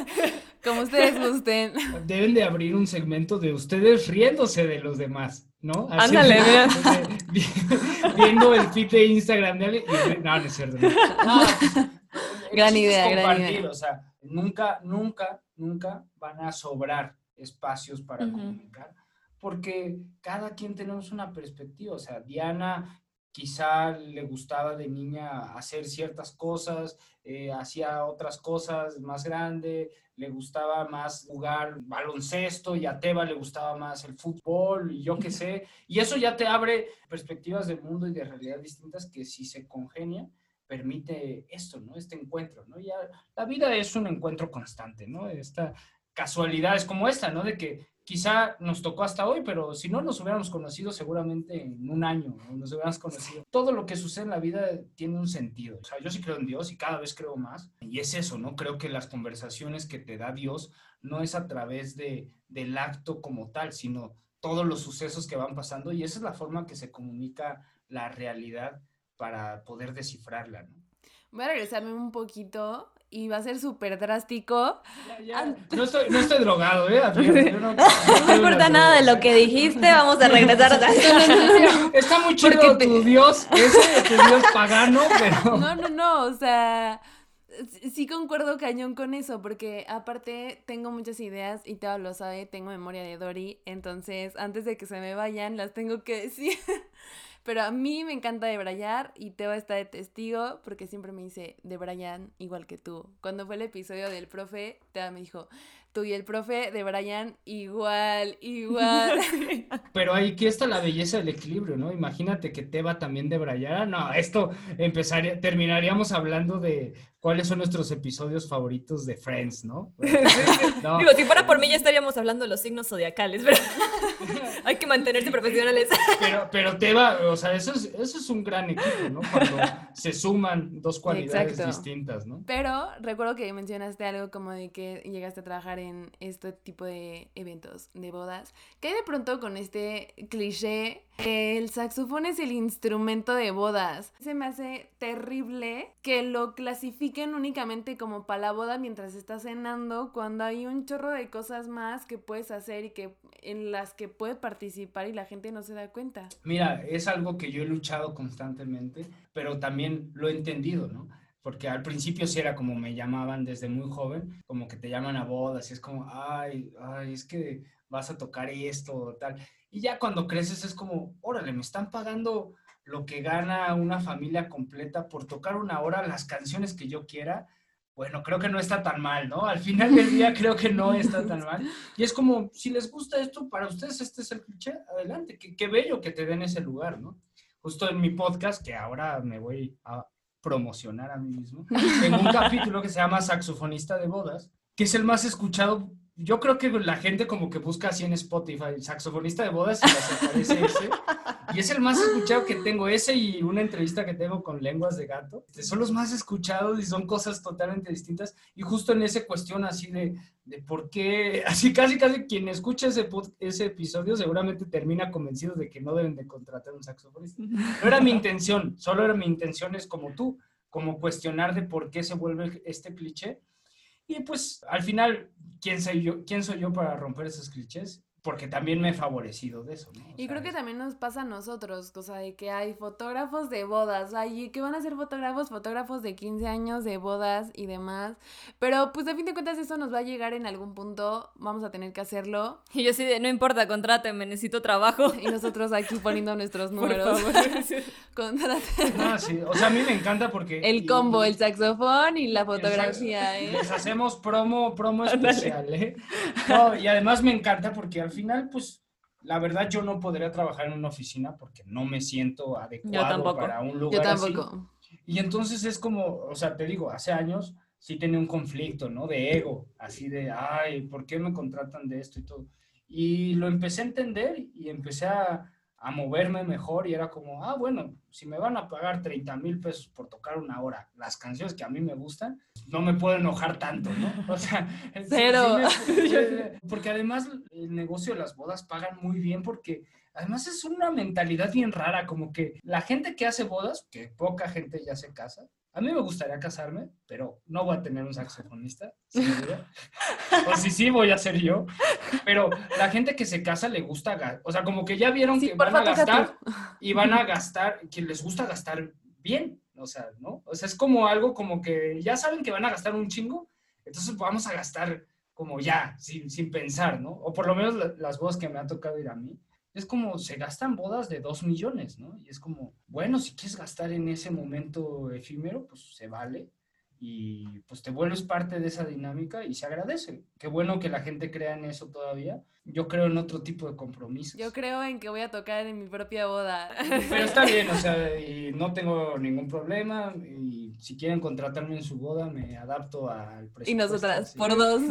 Como ustedes gusten. Deben de abrir un segmento de ustedes riéndose de los demás, ¿no? Ándale, mira. Viendo el feed de Instagram de No, no es cierto. gran idea, gran idea. O sea, nunca, nunca, nunca van a sobrar espacios para comunicar porque cada quien tenemos una perspectiva. O sea, Diana quizá le gustaba de niña hacer ciertas cosas, eh, hacía otras cosas más grande, le gustaba más jugar baloncesto y a Teba le gustaba más el fútbol y yo qué sé. Y eso ya te abre perspectivas del mundo y de realidad distintas que si se congenia, permite esto, ¿no? Este encuentro, ¿no? Ya la vida es un encuentro constante, ¿no? Esta casualidad es como esta, ¿no? De que quizá nos tocó hasta hoy, pero si no nos hubiéramos conocido seguramente en un año, nos hubiéramos conocido. Todo lo que sucede en la vida tiene un sentido. O sea, yo sí creo en Dios y cada vez creo más. Y es eso, ¿no? Creo que las conversaciones que te da Dios no es a través de, del acto como tal, sino todos los sucesos que van pasando y esa es la forma que se comunica la realidad para poder descifrarla, ¿no? Voy a regresarme un poquito y va a ser súper drástico. No, estoy, no, estoy, drogado, ¿eh? No, no, importa nada de lo que dijiste, vamos a regresar a Está muy chido tu Dios, ese, tu Dios pagano, pero... No, no, no, o sea, sí concuerdo cañón con eso, porque aparte tengo muchas ideas y todo lo sabe, tengo memoria de Dory, entonces antes de que se me vayan las tengo que decir. Pero a mí me encanta debrayar y Teo está de testigo porque siempre me dice de Brian igual que tú. Cuando fue el episodio del profe, Teo me dijo, tú y el profe de Brian igual, igual. Pero aquí está la belleza del equilibrio, ¿no? Imagínate que te va también de Brian. No, esto empezaría, terminaríamos hablando de cuáles son nuestros episodios favoritos de Friends, ¿no? Digo, si fuera por mí ya estaríamos hablando de los signos zodiacales, pero hay que mantenerse profesionales. pero, pero Teba, o sea, eso es, eso es un gran equipo, ¿no? Cuando se suman dos cualidades distintas, ¿no? Pero recuerdo que mencionaste algo como de que llegaste a trabajar en este tipo de eventos, de bodas, que de pronto con este cliché el saxofón es el instrumento de bodas. Se me hace terrible que lo clasifiquen únicamente como para la boda mientras estás cenando, cuando hay un chorro de cosas más que puedes hacer y que en las que puedes participar y la gente no se da cuenta. Mira, es algo que yo he luchado constantemente, pero también lo he entendido, ¿no? Porque al principio sí era como me llamaban desde muy joven, como que te llaman a bodas y es como, ay, ay, es que vas a tocar esto tal. Y ya cuando creces es como, órale, me están pagando lo que gana una familia completa por tocar una hora las canciones que yo quiera. Bueno, creo que no está tan mal, ¿no? Al final del día creo que no está tan mal. Y es como, si les gusta esto, para ustedes este es el cliché, adelante. Qué, qué bello que te den ese lugar, ¿no? Justo en mi podcast, que ahora me voy a promocionar a mí mismo, tengo un capítulo que se llama Saxofonista de Bodas, que es el más escuchado yo creo que la gente como que busca así en Spotify, saxofonista de bodas y les aparece ese. Y es el más escuchado que tengo, ese y una entrevista que tengo con lenguas de gato. Este, son los más escuchados y son cosas totalmente distintas. Y justo en esa cuestión así de, de por qué, así casi casi quien escucha ese, ese episodio seguramente termina convencido de que no deben de contratar un saxofonista. No era mi intención, solo era mi intención es como tú, como cuestionar de por qué se vuelve este cliché y pues al final, ¿quién soy yo, quién soy yo para romper esos clichés? Porque también me he favorecido de eso, ¿no? y creo que también nos pasa a nosotros, cosa de que hay fotógrafos de bodas, hay que van a ser fotógrafos, fotógrafos de 15 años de bodas y demás, pero pues de fin de cuentas eso nos va a llegar en algún punto, vamos a tener que hacerlo. Y yo sí de, no importa, contráteme, necesito trabajo. Y nosotros aquí poniendo nuestros números. Por favor. No, sí, o sea, a mí me encanta porque... El combo, el saxofón y la fotografía, ¿eh? Les hacemos promo, promo especial, ¿eh? y además me encanta porque al final, pues, la verdad yo no podría trabajar en una oficina porque no me siento adecuado para un lugar yo tampoco. Y entonces es como, o sea, te digo, hace años sí tenía un conflicto, ¿no? De ego, así de, ay, ¿por qué me contratan de esto y todo? Y lo empecé a entender y empecé a, a moverme mejor y era como, ah, bueno, si me van a pagar 30 mil pesos por tocar una hora las canciones que a mí me gustan, no me puedo enojar tanto, ¿no? O sea, cero. porque además el negocio de las bodas pagan muy bien porque además es una mentalidad bien rara, como que la gente que hace bodas, que poca gente ya se casa, a mí me gustaría casarme, pero no voy a tener un saxofonista, o si sí, voy a ser yo. Pero la gente que se casa le gusta, o sea, como que ya vieron que van a gastar y van a gastar, que les gusta gastar bien, o sea, ¿no? O sea, es como algo como que ya saben que van a gastar un chingo, entonces vamos a gastar como ya, sin, sin pensar, ¿no? O por lo menos las voces que me ha tocado ir a mí es como se gastan bodas de dos millones, ¿no? Y es como, bueno, si quieres gastar en ese momento efímero, pues se vale y pues te vuelves parte de esa dinámica y se agradece. Qué bueno que la gente crea en eso todavía. Yo creo en otro tipo de compromisos. Yo creo en que voy a tocar en mi propia boda. Pero está bien, o sea, y no tengo ningún problema y si quieren contratarme en su boda me adapto al presupuesto. Y nosotras, por dos.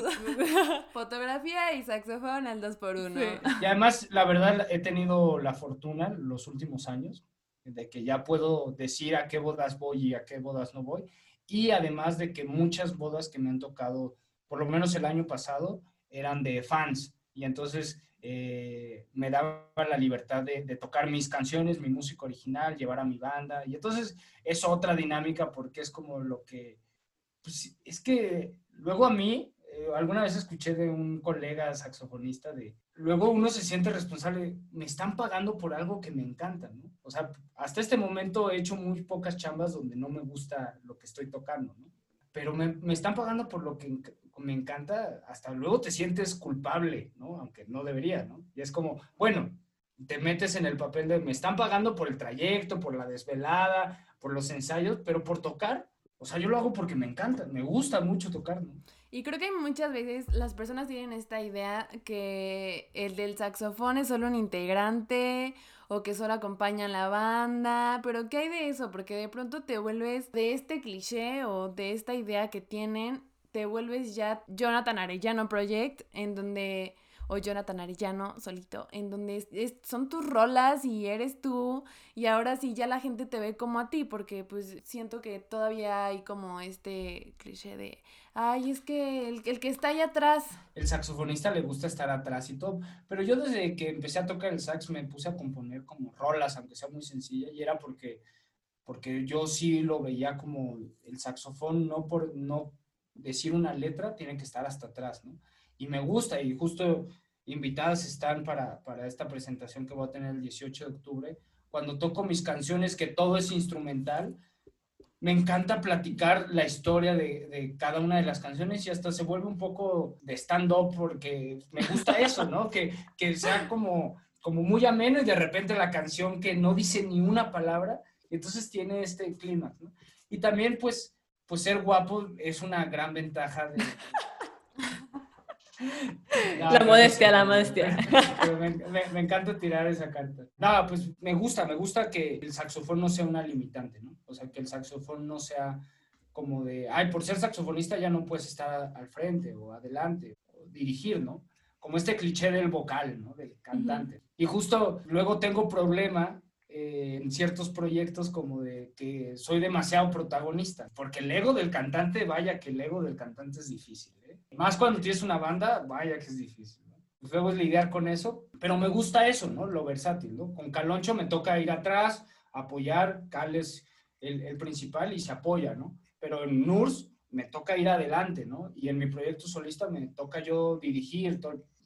Fotografía y saxofón al dos por uno. Y además, la verdad, he tenido la fortuna los últimos años de que ya puedo decir a qué bodas voy y a qué bodas no voy y además de que muchas bodas que me han tocado, por lo menos el año pasado, eran de fans. Y entonces eh, me daba la libertad de, tocar mis canciones, mi música original, llevar a mi banda. Y entonces es otra dinámica porque es como lo que, pues, es que luego a mí, eh, alguna vez escuché de un colega saxofonista de, luego uno se siente responsable, me están pagando por algo que me encanta, ¿no? O sea, hasta este momento he hecho muy pocas chambas donde no me gusta lo que estoy tocando, ¿no? Pero me, me están pagando por lo que me encanta, hasta luego te sientes culpable, ¿no? Aunque no debería, ¿no? Y es como, bueno, te metes en el papel de me están pagando por el trayecto, por la desvelada, por los ensayos, pero por tocar, o sea, yo lo hago porque me encanta, me gusta mucho tocar, ¿no? Y creo que muchas veces las personas tienen esta idea que el del saxofón es solo un integrante o que solo acompaña a la banda, pero ¿qué hay de eso? Porque de pronto te vuelves de este cliché o de esta idea que tienen, te vuelves ya Jonathan Arellano Project, en donde o Jonathan Arellano solito, en donde son tus rolas y eres tú y ahora sí ya la gente te ve como a ti, porque pues siento que todavía hay como este cliché de, ay, es que el, el que está ahí atrás. El saxofonista le gusta estar atrás y todo, pero yo desde que empecé a tocar el sax me puse a componer como rolas, aunque sea muy sencilla, y era porque, porque yo sí lo veía como el saxofón, no por no decir una letra, tiene que estar hasta atrás, ¿no? Y me gusta y justo invitadas están para, para esta presentación que voy a tener el 18 de octubre. Cuando toco mis canciones, que todo es instrumental, me encanta platicar la historia de, de, cada una de las canciones y hasta se vuelve un poco de stand-up porque me gusta eso, ¿no? Que, que sea como, como muy ameno y de repente la canción que no dice ni una palabra, entonces tiene este clima, ¿no? Y también, pues, pues ser guapo es una gran ventaja de, la modestia, la modestia. Me, encanta tirar esa carta. Nada, pues me gusta, me gusta que el saxofón no sea una limitante, ¿no? O sea, que el saxofón no sea como de, ay, por ser saxofonista ya no puedes estar al frente o adelante, o dirigir, ¿no? Como este cliché del vocal, ¿no? Del cantante. Y justo luego tengo problema eh, en ciertos proyectos como de que soy demasiado protagonista, porque el ego del cantante, vaya que el ego del cantante es difícil. Más cuando tienes una banda, vaya que es difícil. Pues luego es lidiar con eso, pero me gusta eso, ¿no? Lo versátil, ¿no? Con Caloncho me toca ir atrás, apoyar, Cal es el, el principal y se apoya, ¿no? Pero en NURS me toca ir adelante, ¿no? Y en mi proyecto solista me toca yo dirigir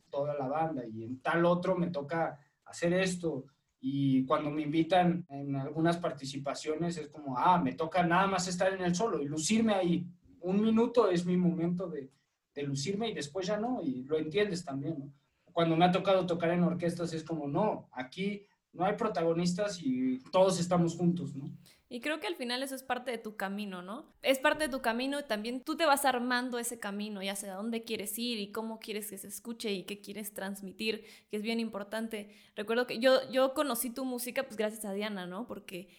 toda la banda y en tal otro me toca hacer esto y cuando me invitan en algunas participaciones es como, ah, me toca nada más estar en el solo y lucirme ahí. Un minuto es mi momento de, de lucirme y después ya no, y lo entiendes también. Cuando me ha tocado tocar en orquestas es como, no, aquí no hay protagonistas y todos estamos juntos, ¿no? Y creo que al final eso es parte de tu camino, ¿no? Es parte de tu camino y también tú te vas armando ese camino y hacia dónde quieres ir y cómo quieres que se escuche y qué quieres transmitir, que es bien importante. Recuerdo que yo, yo conocí tu música pues gracias a Diana, ¿no? Porque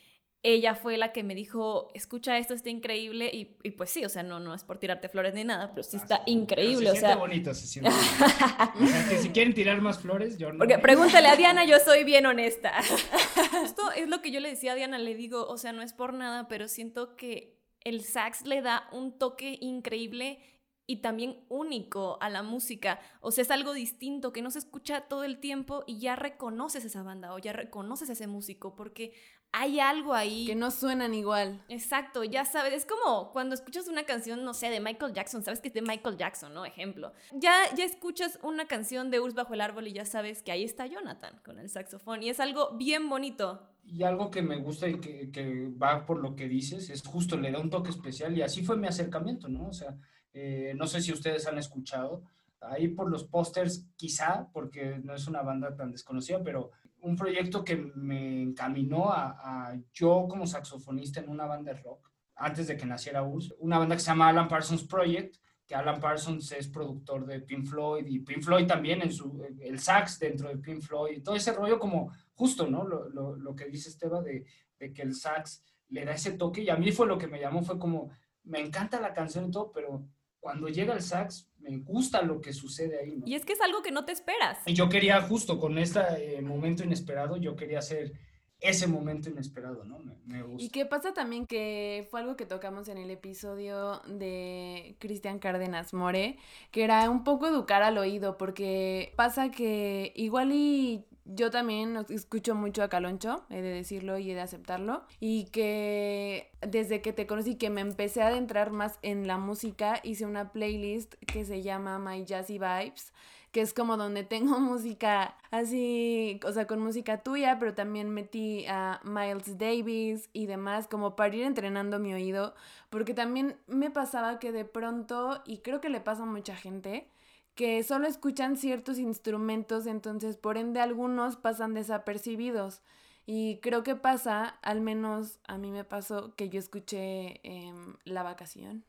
ella fue la que me dijo, escucha esto, está increíble. Y, y, pues sí, o sea, no, no es por tirarte flores ni nada, pero sí ah, está increíble. Se o siente bonito, se siente bonito. o sea, que si quieren tirar más flores, yo no. Porque pregúntale a Diana, yo soy bien honesta. Esto es lo que yo le decía a Diana, le digo, o sea, no es por nada, pero siento que el sax le da un toque increíble y también único a la música. O sea, es algo distinto que no se escucha todo el tiempo y ya reconoces esa banda o ya reconoces a ese músico porque hay algo ahí. Que no suenan igual. Exacto, ya sabes, es como cuando escuchas una canción, no sé, de Michael Jackson, sabes que es de Michael Jackson, ¿no? Ejemplo. Ya, ya escuchas una canción de Urs bajo el árbol y ya sabes que ahí está Jonathan con el saxofón y es algo bien bonito. Y algo que me gusta y que, que va por lo que dices es justo, le da un toque especial y así fue mi acercamiento, ¿no? O sea, eh, no sé si ustedes han escuchado, ahí por los pósters quizá, porque no es una banda tan desconocida, pero un proyecto que me encaminó a, yo como saxofonista en una banda de rock, antes de que naciera US, una banda que se llama Alan Parsons Project, que Alan Parsons es productor de Pink Floyd y Pink Floyd también en su, el sax dentro de Pink Floyd, y todo ese rollo como justo, ¿no? Lo, lo, lo que dice Esteba de, de que el sax le da ese toque y a mí fue lo que me llamó, fue como, me encanta la canción y todo, pero cuando llega el sax, me gusta lo que sucede ahí. ¿no? Y es que es algo que no te esperas. Y yo quería, justo con este eh, momento inesperado, yo quería hacer ese momento inesperado, ¿no? Me, gusta. Y qué pasa también que fue algo que tocamos en el episodio de Cristian Cárdenas More, que era un poco educar al oído, porque pasa que igual y yo también escucho mucho a Caloncho, he de decirlo y he de aceptarlo. Y que desde que te conocí, que me empecé a adentrar más en la música, hice una playlist que se llama My Jazzy Vibes que es como donde tengo música así, o sea, con música tuya, pero también metí a Miles Davis y demás, como para ir entrenando mi oído, porque también me pasaba que de pronto, y creo que le pasa a mucha gente, que solo escuchan ciertos instrumentos, entonces por ende algunos pasan desapercibidos. Y creo que pasa, al menos a mí me pasó, que yo escuché em, La Vacación.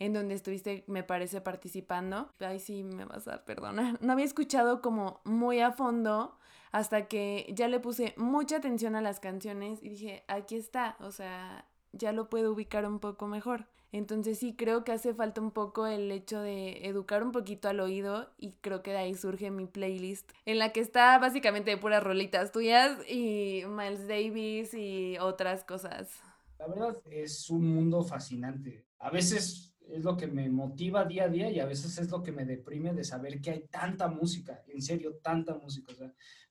en donde estuviste, me parece, participando. Ay, sí, me vas a perdonar. No había escuchado como muy a fondo hasta que ya le puse mucha atención a las canciones y dije, aquí está, o sea, ya lo puedo ubicar un poco mejor. Entonces sí, creo que hace falta un poco el hecho de educar un poquito al oído y creo que de ahí surge mi playlist en la que está básicamente de puras rolitas tuyas y Miles Davis y otras cosas. La verdad es un mundo fascinante. A veces es lo que me motiva día a día y a veces es lo que me deprime de saber que hay tanta música, en serio, tanta música.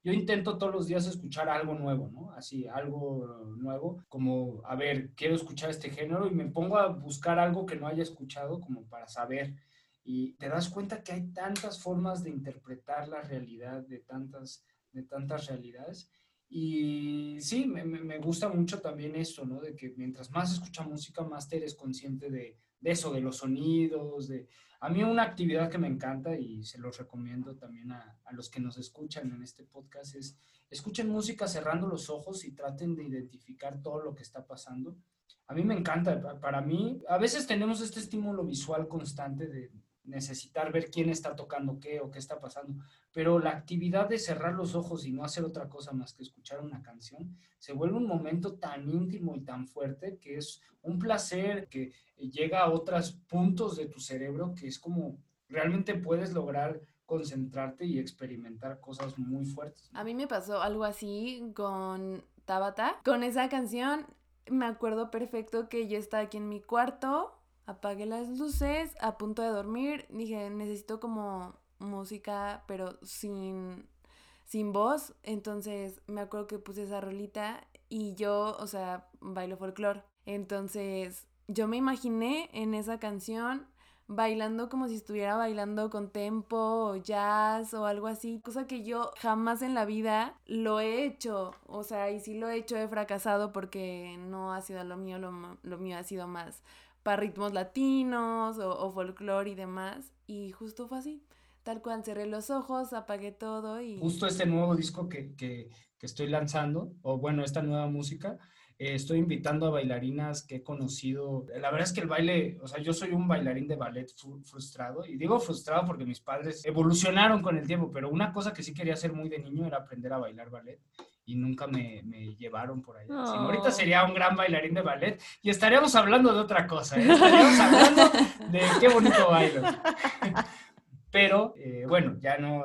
Yo intento todos los días escuchar algo nuevo, ¿no? Así, algo nuevo, como, a ver, quiero escuchar este género y me pongo a buscar algo que no haya escuchado como para saber. Y te das cuenta que hay tantas formas de interpretar la realidad de tantas, de tantas realidades. Y sí, me, me gusta mucho también esto, ¿no? De que mientras más escucha música, más te eres consciente de, de eso, de los sonidos, de... A mí una actividad que me encanta y se los recomiendo también a, a, los que nos escuchan en este podcast es escuchen música cerrando los ojos y traten de identificar todo lo que está pasando. A mí me encanta, para mí, a veces tenemos este estímulo visual constante de, necesitar ver quién está tocando qué o qué está pasando, pero la actividad de cerrar los ojos y no hacer otra cosa más que escuchar una canción se vuelve un momento tan íntimo y tan fuerte que es un placer que llega a otros puntos de tu cerebro que es como realmente puedes lograr concentrarte y experimentar cosas muy fuertes. A mí me pasó algo así con Tabata. Con esa canción me acuerdo perfecto que yo estaba aquí en mi cuarto apagué las luces, a punto de dormir, dije, necesito como música, pero sin, sin voz. Entonces me acuerdo que puse esa rolita y yo, o sea, bailo folclore. Entonces yo me imaginé en esa canción bailando como si estuviera bailando con tempo o jazz o algo así, cosa que yo jamás en la vida lo he hecho, o sea, y si lo he hecho he fracasado porque no ha sido lo mío, lo, lo mío ha sido más para ritmos latinos o, o folclore y demás. Y justo fue así. Tal cual, cerré los ojos, apagué todo y... Justo este nuevo disco que, que, que estoy lanzando, o bueno, esta nueva música, eh, estoy invitando a bailarinas que he conocido. La verdad es que el baile, o sea, yo soy un bailarín de ballet frustrado, y digo frustrado porque mis padres evolucionaron con el tiempo, pero una cosa que sí quería hacer muy de niño era aprender a bailar ballet y nunca me, me llevaron por allá. ahorita sería un gran bailarín de ballet y estaríamos hablando de otra cosa, ¿eh? estaríamos hablando de qué bonito bailo. pero eh, bueno, ya no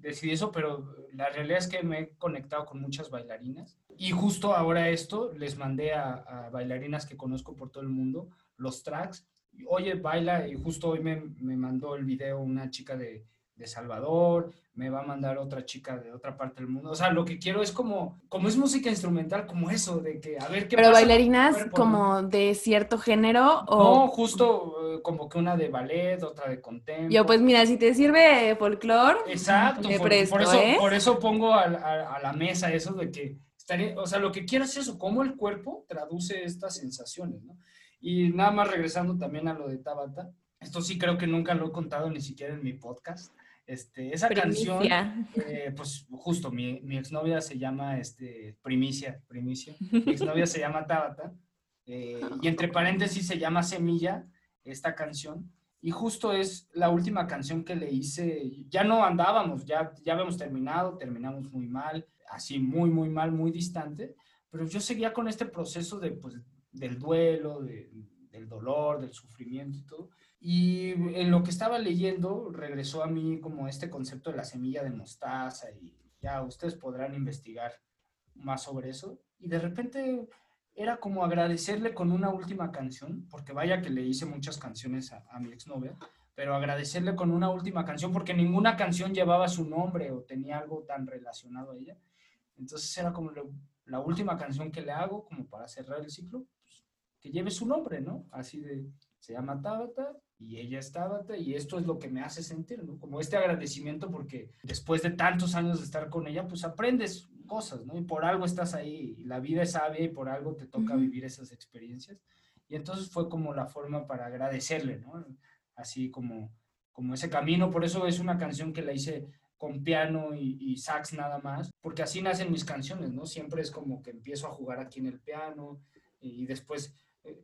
decidí eso, pero la realidad es que me he conectado con muchas bailarinas y justo ahora esto les mandé a, a bailarinas que conozco por todo el mundo los tracks. Oye, baila, y justo hoy me, me mandó el video una chica de, de Salvador, me va a mandar otra chica de otra parte del mundo. O sea, lo que quiero es como, como es música instrumental, como eso, de que a ver qué Pero bailarinas como de cierto género o... No, justo eh, como que una de ballet, otra de contempo. Yo, pues mira, si te sirve folclore, Exacto, por, eso, ¿eh? por eso pongo a, a, la mesa eso de que, estaría, o sea, lo que quiero es eso, cómo el cuerpo traduce estas sensaciones, ¿no? Y nada más regresando también a lo de Tabata, esto sí creo que nunca lo he contado ni siquiera en mi podcast. Este, esa canción, eh, pues justo, mi, mi, exnovia se llama este, Primicia, Primicia. Mi exnovia se llama Tabata. Eh, y entre paréntesis se llama Semilla, esta canción. Y justo es la última canción que le hice. Ya no andábamos, ya, ya habíamos terminado, terminamos muy mal, así muy, muy mal, muy distante. Pero yo seguía con este proceso de, pues, del duelo, de, del dolor, del sufrimiento y todo. Y en lo que estaba leyendo, regresó a mí como este concepto de la semilla de mostaza y ya ustedes podrán investigar más sobre eso. Y de repente era como agradecerle con una última canción, porque vaya que le hice muchas canciones a, a mi exnovia, pero agradecerle con una última canción porque ninguna canción llevaba su nombre o tenía algo tan relacionado a ella. Entonces era como lo, la última canción que le hago como para cerrar el ciclo, pues, que lleve su nombre, ¿no? Así de, se llama Tabata y ella es Tabata y esto es lo que me hace sentir, ¿no? Como este agradecimiento porque después de tantos años de estar con ella, pues aprendes cosas, ¿no? Y por algo estás ahí, y la vida es sabia y por algo te toca vivir esas experiencias. Y entonces fue como la forma para agradecerle, ¿no? Así como, como ese camino, por eso es una canción que la hice con piano y, y, sax nada más, porque así nacen mis canciones, ¿no? Siempre es como que empiezo a jugar aquí en el piano y después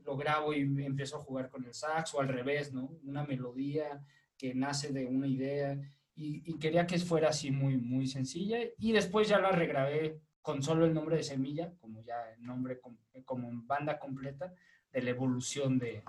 lo grabo y empiezo a jugar con el sax o al revés, ¿no? Una melodía que nace de una idea y, quería que fuera así muy, muy sencilla y después ya la regrabé con solo el nombre de Semilla, como ya el nombre como banda completa de la evolución de,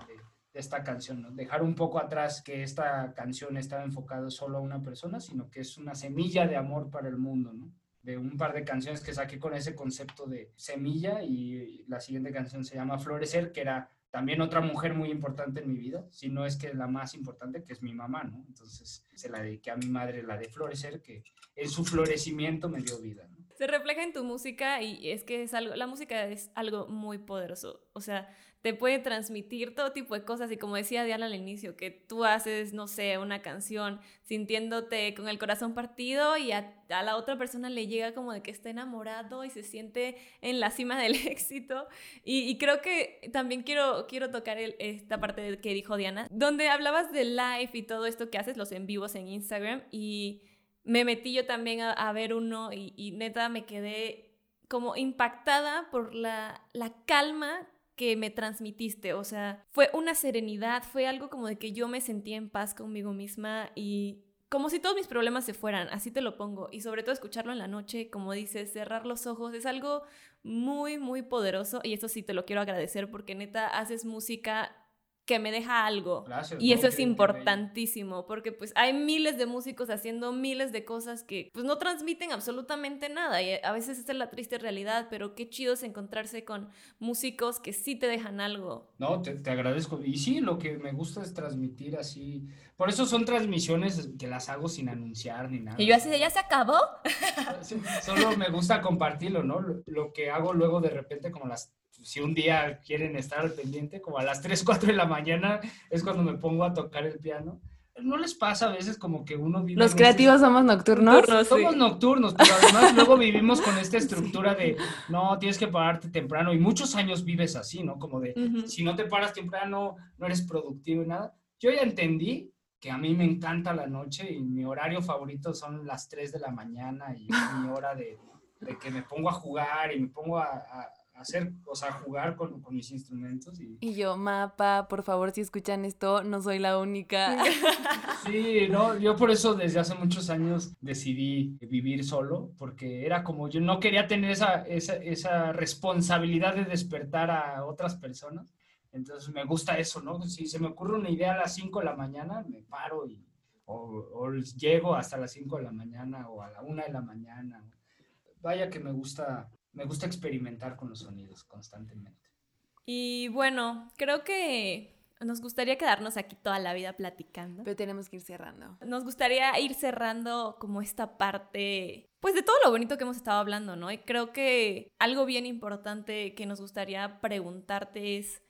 esta canción, ¿no? Dejar un poco atrás que esta canción estaba enfocada solo a una persona, sino que es una semilla de amor para el mundo, ¿no? Un par de canciones que saqué con ese concepto de semilla y la siguiente canción se llama Florecer, que era también otra mujer muy importante en mi vida, si no es que la más importante, que es mi mamá, ¿no? Entonces se la dediqué a mi madre, la de Florecer, que en su florecimiento me dio vida. Se refleja en tu música y es que es algo, la música es algo muy poderoso, o sea, te puede transmitir todo tipo de cosas y como decía Diana al inicio, que tú haces, no sé, una canción sintiéndote con el corazón partido y a, la otra persona le llega como de que está enamorado y se siente en la cima del éxito. Y, creo que también quiero, quiero tocar esta parte que dijo Diana, donde hablabas de live y todo esto que haces, los en vivos en Instagram y me metí yo también a, ver uno y, y, neta me quedé como impactada por la, la calma que me transmitiste, o sea, fue una serenidad, fue algo como de que yo me sentía en paz conmigo misma y como si todos mis problemas se fueran, así te lo pongo, y sobre todo escucharlo en la noche, como dices, cerrar los ojos, es algo muy, muy poderoso y eso sí te lo quiero agradecer porque neta haces música que me deja algo. y eso es importantísimo, porque pues hay miles de músicos haciendo miles de cosas que pues no transmiten absolutamente nada y a veces esa es la triste realidad, pero qué chido es encontrarse con músicos que sí te dejan algo. No, te, te agradezco. Y sí, lo que me gusta es transmitir así. Por eso son transmisiones que las hago sin anunciar ni nada. Y yo así de, ¿ya se acabó? solo me gusta compartirlo, ¿no? lo que hago luego de repente como las si un día quieren estar al pendiente, como a las 3, 4 de la mañana es cuando me pongo a tocar el piano. ¿No les pasa a veces como que uno vive... Los creativos somos nocturnos. somos nocturnos, pero además luego vivimos con esta estructura de, no, tienes que pararte temprano y muchos años vives así, ¿no? Como de, si no te paras temprano, no eres productivo y nada. Yo ya entendí que a mí me encanta la noche y mi horario favorito son las 3 de la mañana y mi hora de, de que me pongo a jugar y me pongo a hacer, o sea, jugar con, con mis instrumentos. Y... y... yo, mapa, por favor, si escuchan esto, no soy la única. Sí, no, yo por eso desde hace muchos años decidí vivir solo, porque era como yo no quería tener esa, esa, esa responsabilidad de despertar a otras personas. Entonces me gusta eso, ¿no? Si se me ocurre una idea a las 5 de la mañana, me paro y o, o llego hasta las 5 de la mañana o a la 1 de la mañana. Vaya que me gusta me gusta experimentar con los sonidos constantemente. Y bueno, creo que nos gustaría quedarnos aquí toda la vida platicando. Pero tenemos que ir cerrando. Nos gustaría ir cerrando como esta parte, pues de todo lo bonito que hemos estado hablando, ¿no? Y creo que algo bien importante que nos gustaría preguntarte es,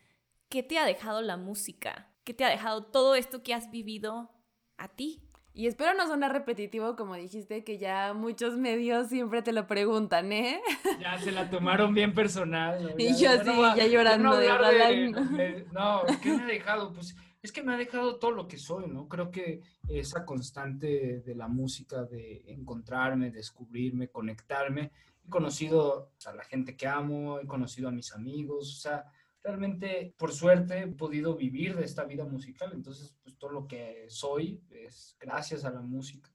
¿qué te ha dejado la música? ¿Qué te ha dejado todo esto que has vivido a ti? Y espero no sonar repetitivo, como dijiste, que ya muchos medios siempre te lo preguntan, ¿eh? Ya se la tomaron bien personal. y yo sí, ya llorando de verdad. no, ¿qué me ha dejado? Pues es que me ha dejado todo lo que soy, ¿no? Creo que esa constante de la música, de encontrarme, descubrirme, conectarme. He conocido a la gente que amo, he conocido a mis amigos, o sea, realmente, por suerte, he podido vivir de esta vida musical. Entonces, pues todo lo que soy es gracias a la música.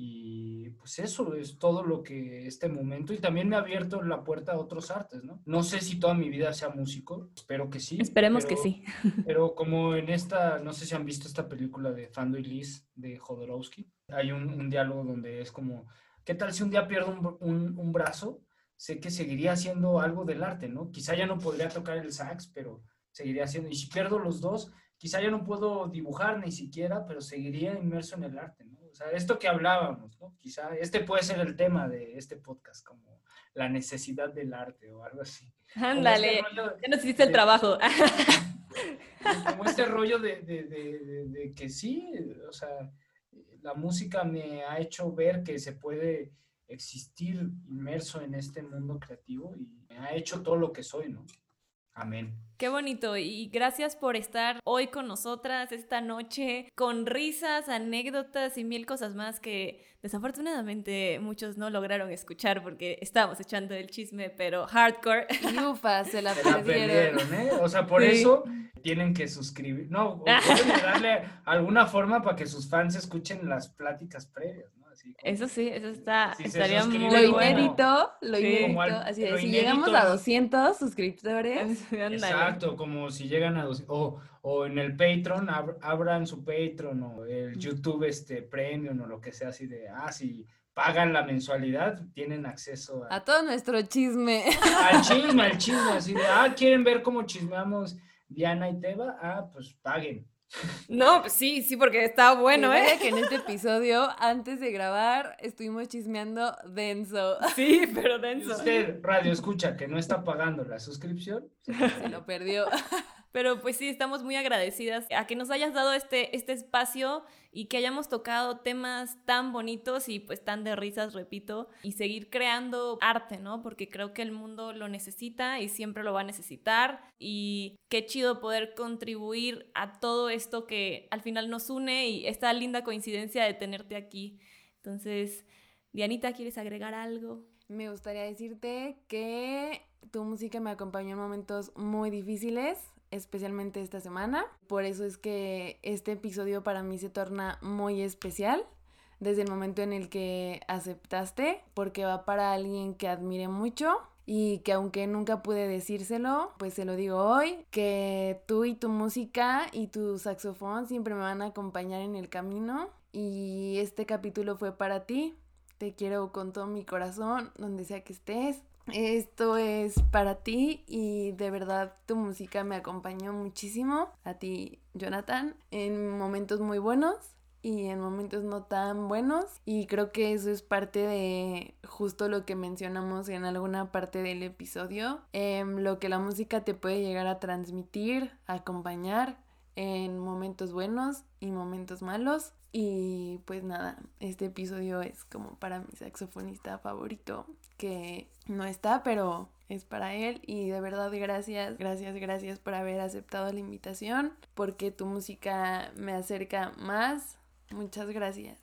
Y pues eso es todo lo que este momento y también me ha abierto la puerta a otros artes, ¿no? No sé si toda mi vida sea músico, espero que sí. Esperemos que sí. Pero como en esta, no sé si han visto esta película de Fando y Liz de Jodorowsky, hay un, diálogo donde es como, ¿qué tal si un día pierdo un, un brazo? Sé que seguiría haciendo algo del arte, ¿no? Quizá ya no podría tocar el sax, pero seguiría haciendo, y si pierdo los dos, quizá ya no puedo dibujar ni siquiera, pero seguiría inmerso en el arte, ¿no? O sea, esto que hablábamos, ¿no? Quizá este puede ser el tema de este podcast, como la necesidad del arte o algo así. Ándale, este ya nos hiciste el trabajo. Como este rollo de, de, de, de que sí, o sea, la música me ha hecho ver que se puede existir inmerso en este mundo creativo y me ha hecho todo lo que soy, ¿no? Amén. Qué bonito y gracias por estar hoy con nosotras esta noche con risas, anécdotas y mil cosas más que desafortunadamente muchos no lograron escuchar porque estábamos echando el chisme, pero hardcore. Y ufa, se la Se la perdieron. perdieron, ¿eh? O sea, por Sí. eso tienen que suscribir. No, o pueden darle alguna forma para que sus fans escuchen las pláticas previas, ¿no? Así como- Eso sí, eso está, Si estaría muy Lo bueno. inédito, lo Sí. inédito, al- así de, lo si inédito, llegamos a ¿no? 200 suscriptores. Exacto, como si llegan a dos, o, o en el Patreon, ab- abran su Patreon o el YouTube este Premium o lo que sea así de, ah, si pagan la mensualidad, tienen acceso a, a todo nuestro chisme. al chisme, al chisme, así de, ah, ¿quieren ver cómo chismeamos Diana y Teba? Ah, pues paguen. No, pues sí, sí, porque está bueno, ¿eh? que en este episodio, antes de grabar, estuvimos chismeando denso. Sí, pero denso. usted, radio escucha, que no está pagando la suscripción, Se lo perdió. Pero pues sí, estamos muy agradecidas a que nos hayas dado este, este espacio y que hayamos tocado temas tan bonitos y pues tan de risas, repito, y seguir creando arte, ¿no? Porque creo que el mundo lo necesita y siempre lo va a necesitar y qué chido poder contribuir a todo esto que al final nos une y esta linda coincidencia de tenerte aquí. Entonces, Dianita, ¿quieres agregar algo? Me gustaría decirte que tu música me acompañó en momentos muy difíciles, especialmente esta semana. Por eso es que este episodio para mí se torna muy especial desde el momento en el que aceptaste, porque va para alguien que admire mucho y que aunque nunca pude decírselo, pues se lo digo hoy, que tú y tu música y tu saxofón siempre me van a acompañar en el camino y este capítulo fue para ti. Te quiero con todo mi corazón, donde sea que estés. Esto es para ti y de verdad tu música me acompañó muchísimo. A ti, Jonathan, en momentos muy buenos y en momentos no tan buenos. Y creo que eso es parte de justo lo que mencionamos en alguna parte del episodio. em, lo que la música te puede llegar a transmitir, acompañar en momentos buenos y momentos malos. Y pues nada, este episodio es como para mi saxofonista favorito, que no está, pero es para él. Y de verdad gracias, gracias, gracias por haber aceptado la invitación, porque tu música me acerca más. Muchas gracias.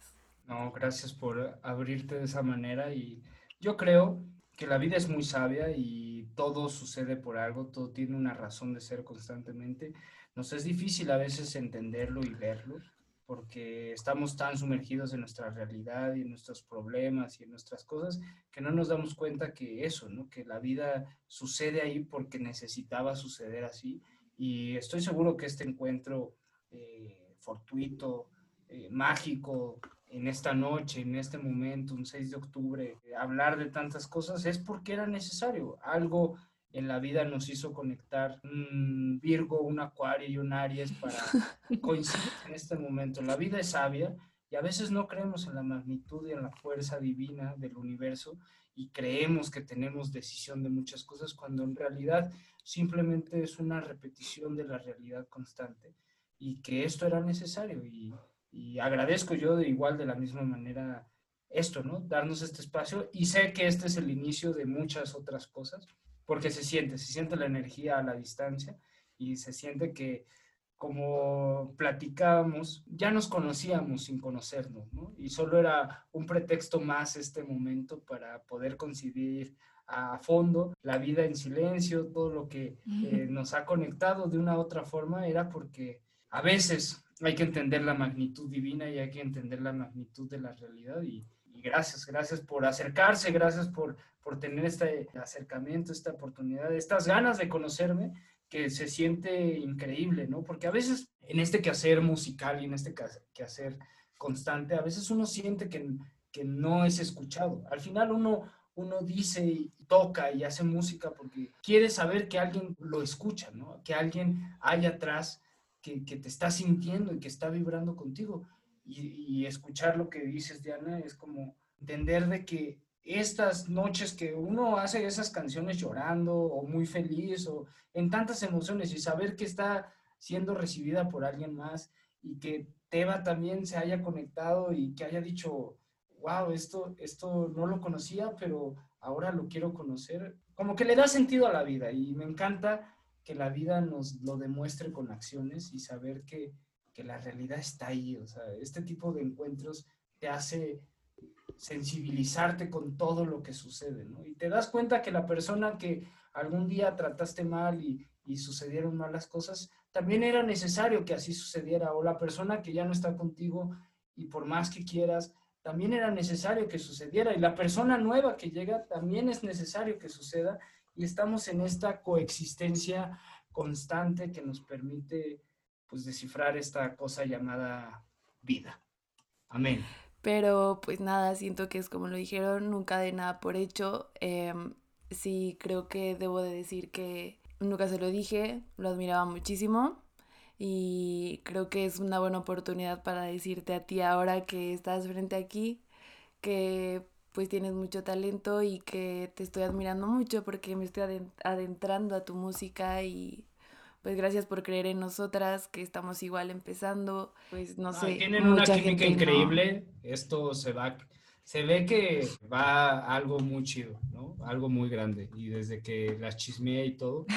No, gracias por abrirte de esa manera y yo creo que la vida es muy sabia y todo sucede por algo, todo tiene una razón de ser constantemente. Nos es difícil a veces entenderlo y verlo porque estamos tan sumergidos en nuestra realidad y en nuestros problemas y en nuestras cosas que no nos damos cuenta que eso, ¿no? Que la vida sucede ahí porque necesitaba suceder así y estoy seguro que este encuentro eh, fortuito, eh, mágico, en esta noche, en este momento, un 6 de octubre, hablar de tantas cosas es porque era necesario. Algo en la vida nos hizo conectar un Virgo, un Acuario y un Aries para coincidir en este momento. La vida es sabia y a veces no creemos en la magnitud y en la fuerza divina del universo y creemos que tenemos decisión de muchas cosas cuando en realidad simplemente es una repetición de la realidad constante y que esto era necesario y, y agradezco yo de igual de la misma manera esto, ¿no? Darnos este espacio y sé que este es el inicio de muchas otras cosas porque se siente, se siente la energía a la distancia y se siente que como platicábamos, ya nos conocíamos sin conocernos, ¿no? Y solo era un pretexto más este momento para poder coincidir a fondo la vida en silencio, todo lo que eh, nos ha conectado de una u otra forma era porque a veces hay que entender la magnitud divina y hay que entender la magnitud de la realidad y, y gracias, gracias por acercarse, gracias por, por tener este acercamiento, esta oportunidad, estas ganas de conocerme que se siente increíble, ¿no? Porque a veces en este quehacer musical y en este quehacer constante, a veces uno siente que, que no es escuchado. Al final uno, uno dice y toca y hace música porque quiere saber que alguien lo escucha, ¿no? Que alguien hay atrás que, que te está sintiendo y que está vibrando contigo. Y, y escuchar lo que dices, Diana, es como entender de que estas noches que uno hace esas canciones llorando o muy feliz o en tantas emociones y saber que está siendo recibida por alguien más y que Teba también se haya conectado y que haya dicho, wow, esto, esto no lo conocía, pero ahora lo quiero conocer, como que le da sentido a la vida y me encanta que la vida nos lo demuestre con acciones y saber que, que la realidad está ahí. O sea, este tipo de encuentros te hace sensibilizarte con todo lo que sucede, ¿no? Y te das cuenta que la persona que algún día trataste mal y, y sucedieron malas cosas, también era necesario que así sucediera, o la persona que ya no está contigo y por más que quieras, también era necesario que sucediera, y la persona nueva que llega también es necesario que suceda, y estamos en esta coexistencia constante que nos permite pues descifrar esta cosa llamada vida. Amén. Pero pues nada, siento que es como lo dijeron, nunca de nada por hecho. Em, sí, creo que debo de decir que nunca se lo dije, lo admiraba muchísimo y creo que es una buena oportunidad para decirte a ti ahora que estás frente aquí que pues tienes mucho talento y que te estoy admirando mucho porque me estoy adentrando a tu música y pues gracias por creer en nosotras que estamos igual empezando pues no sé tienen una química increíble esto se va se ve que va algo muy chido, ¿no? Algo muy grande. Y desde que las chismeé y todo,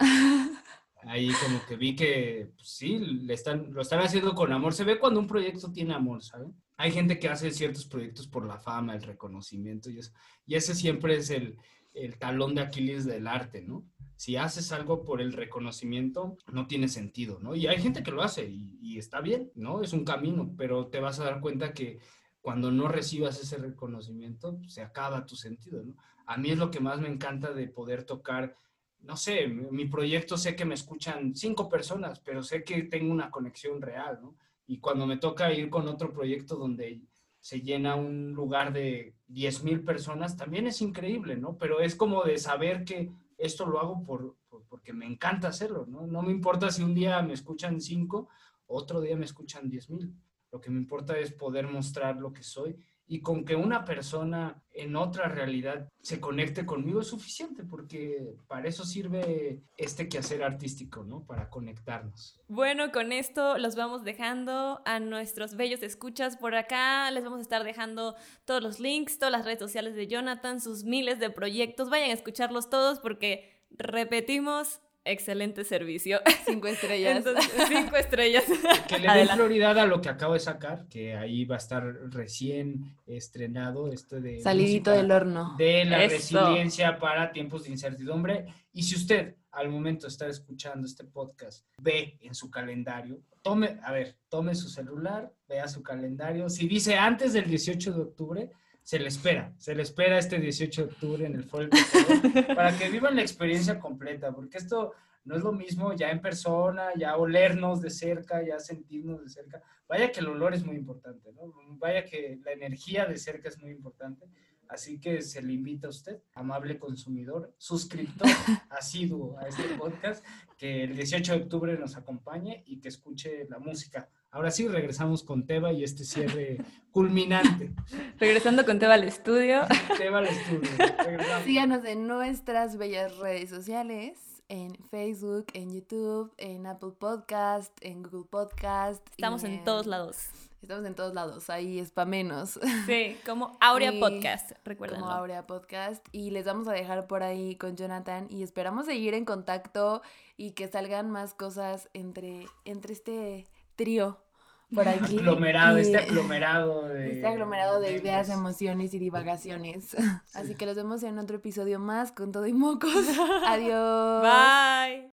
ahí como que vi que pues, sí, le están, lo están haciendo con amor. Se ve cuando un proyecto tiene amor, ¿saben? Hay gente que hace ciertos proyectos por la fama, el reconocimiento y eso. Y ese siempre es el, el talón de Aquiles del arte, ¿no? Si haces algo por el reconocimiento, no tiene sentido, ¿no? Y hay gente que lo hace y, está bien, ¿no? Es un camino, pero te vas a dar cuenta que cuando no recibas ese reconocimiento, se acaba tu sentido, ¿no? A mí es lo que más me encanta de poder tocar, no sé, mi proyecto sé que me escuchan cinco personas, pero sé que tengo una conexión real, ¿no? Y cuando me toca ir con otro proyecto donde se llena un lugar de 10 mil personas, también es increíble, ¿no? Pero es como de saber que esto lo hago por, porque me encanta hacerlo, ¿no? No me importa si un día me escuchan cinco, otro día me escuchan 10 mil. Lo que me importa es poder mostrar lo que soy y con que una persona en otra realidad se conecte conmigo es suficiente, porque para eso sirve este quehacer artístico, ¿no? Para conectarnos. Bueno, con esto los vamos dejando a nuestros bellos escuchas por acá. Les vamos a estar dejando todos los links, todas las redes sociales de Jonathan, sus miles de proyectos. Vayan a escucharlos todos porque repetimos, excelente servicio. Cinco estrellas. cinco estrellas. Que le dé prioridad a lo que acabo de sacar, que ahí va a estar recién estrenado. Esto de Salidito del horno. De la resiliencia para tiempos de incertidumbre. Y si usted al momento de estar escuchando este podcast ve en su calendario, tome, a ver, tome su celular, vea su calendario. Si dice antes del 18 de octubre, se le espera, se le espera este 18 de octubre en el Foro para que vivan la experiencia completa, porque esto no es lo mismo ya en persona, ya olernos de cerca, ya sentirnos de cerca. Vaya que el olor es muy importante, ¿no? Vaya que la energía de cerca es muy importante. Así que se le invita a usted, amable consumidor, suscriptor asiduo a este podcast, que el 18 de octubre nos acompañe y que escuche la música. Ahora sí, regresamos con Teba y este cierre culminante. Regresando con Teba al estudio. Teba al estudio. Síganos en nuestras bellas redes sociales en Facebook, en YouTube, en Apple Podcast, en Google Podcast. Estamos en todos lados. Estamos en todos lados, ahí es para menos. Sí, como Aurea Podcast, recuerden. Como Aurea Podcast. Y les vamos a dejar por ahí con Jonathan y esperamos seguir en contacto y que salgan más cosas entre, entre este trío por aquí. Aglomerado, este aglomerado de... Este aglomerado de ideas, emociones y divagaciones. Así que los vemos en otro episodio más con todo y mocos. Adiós. Bye.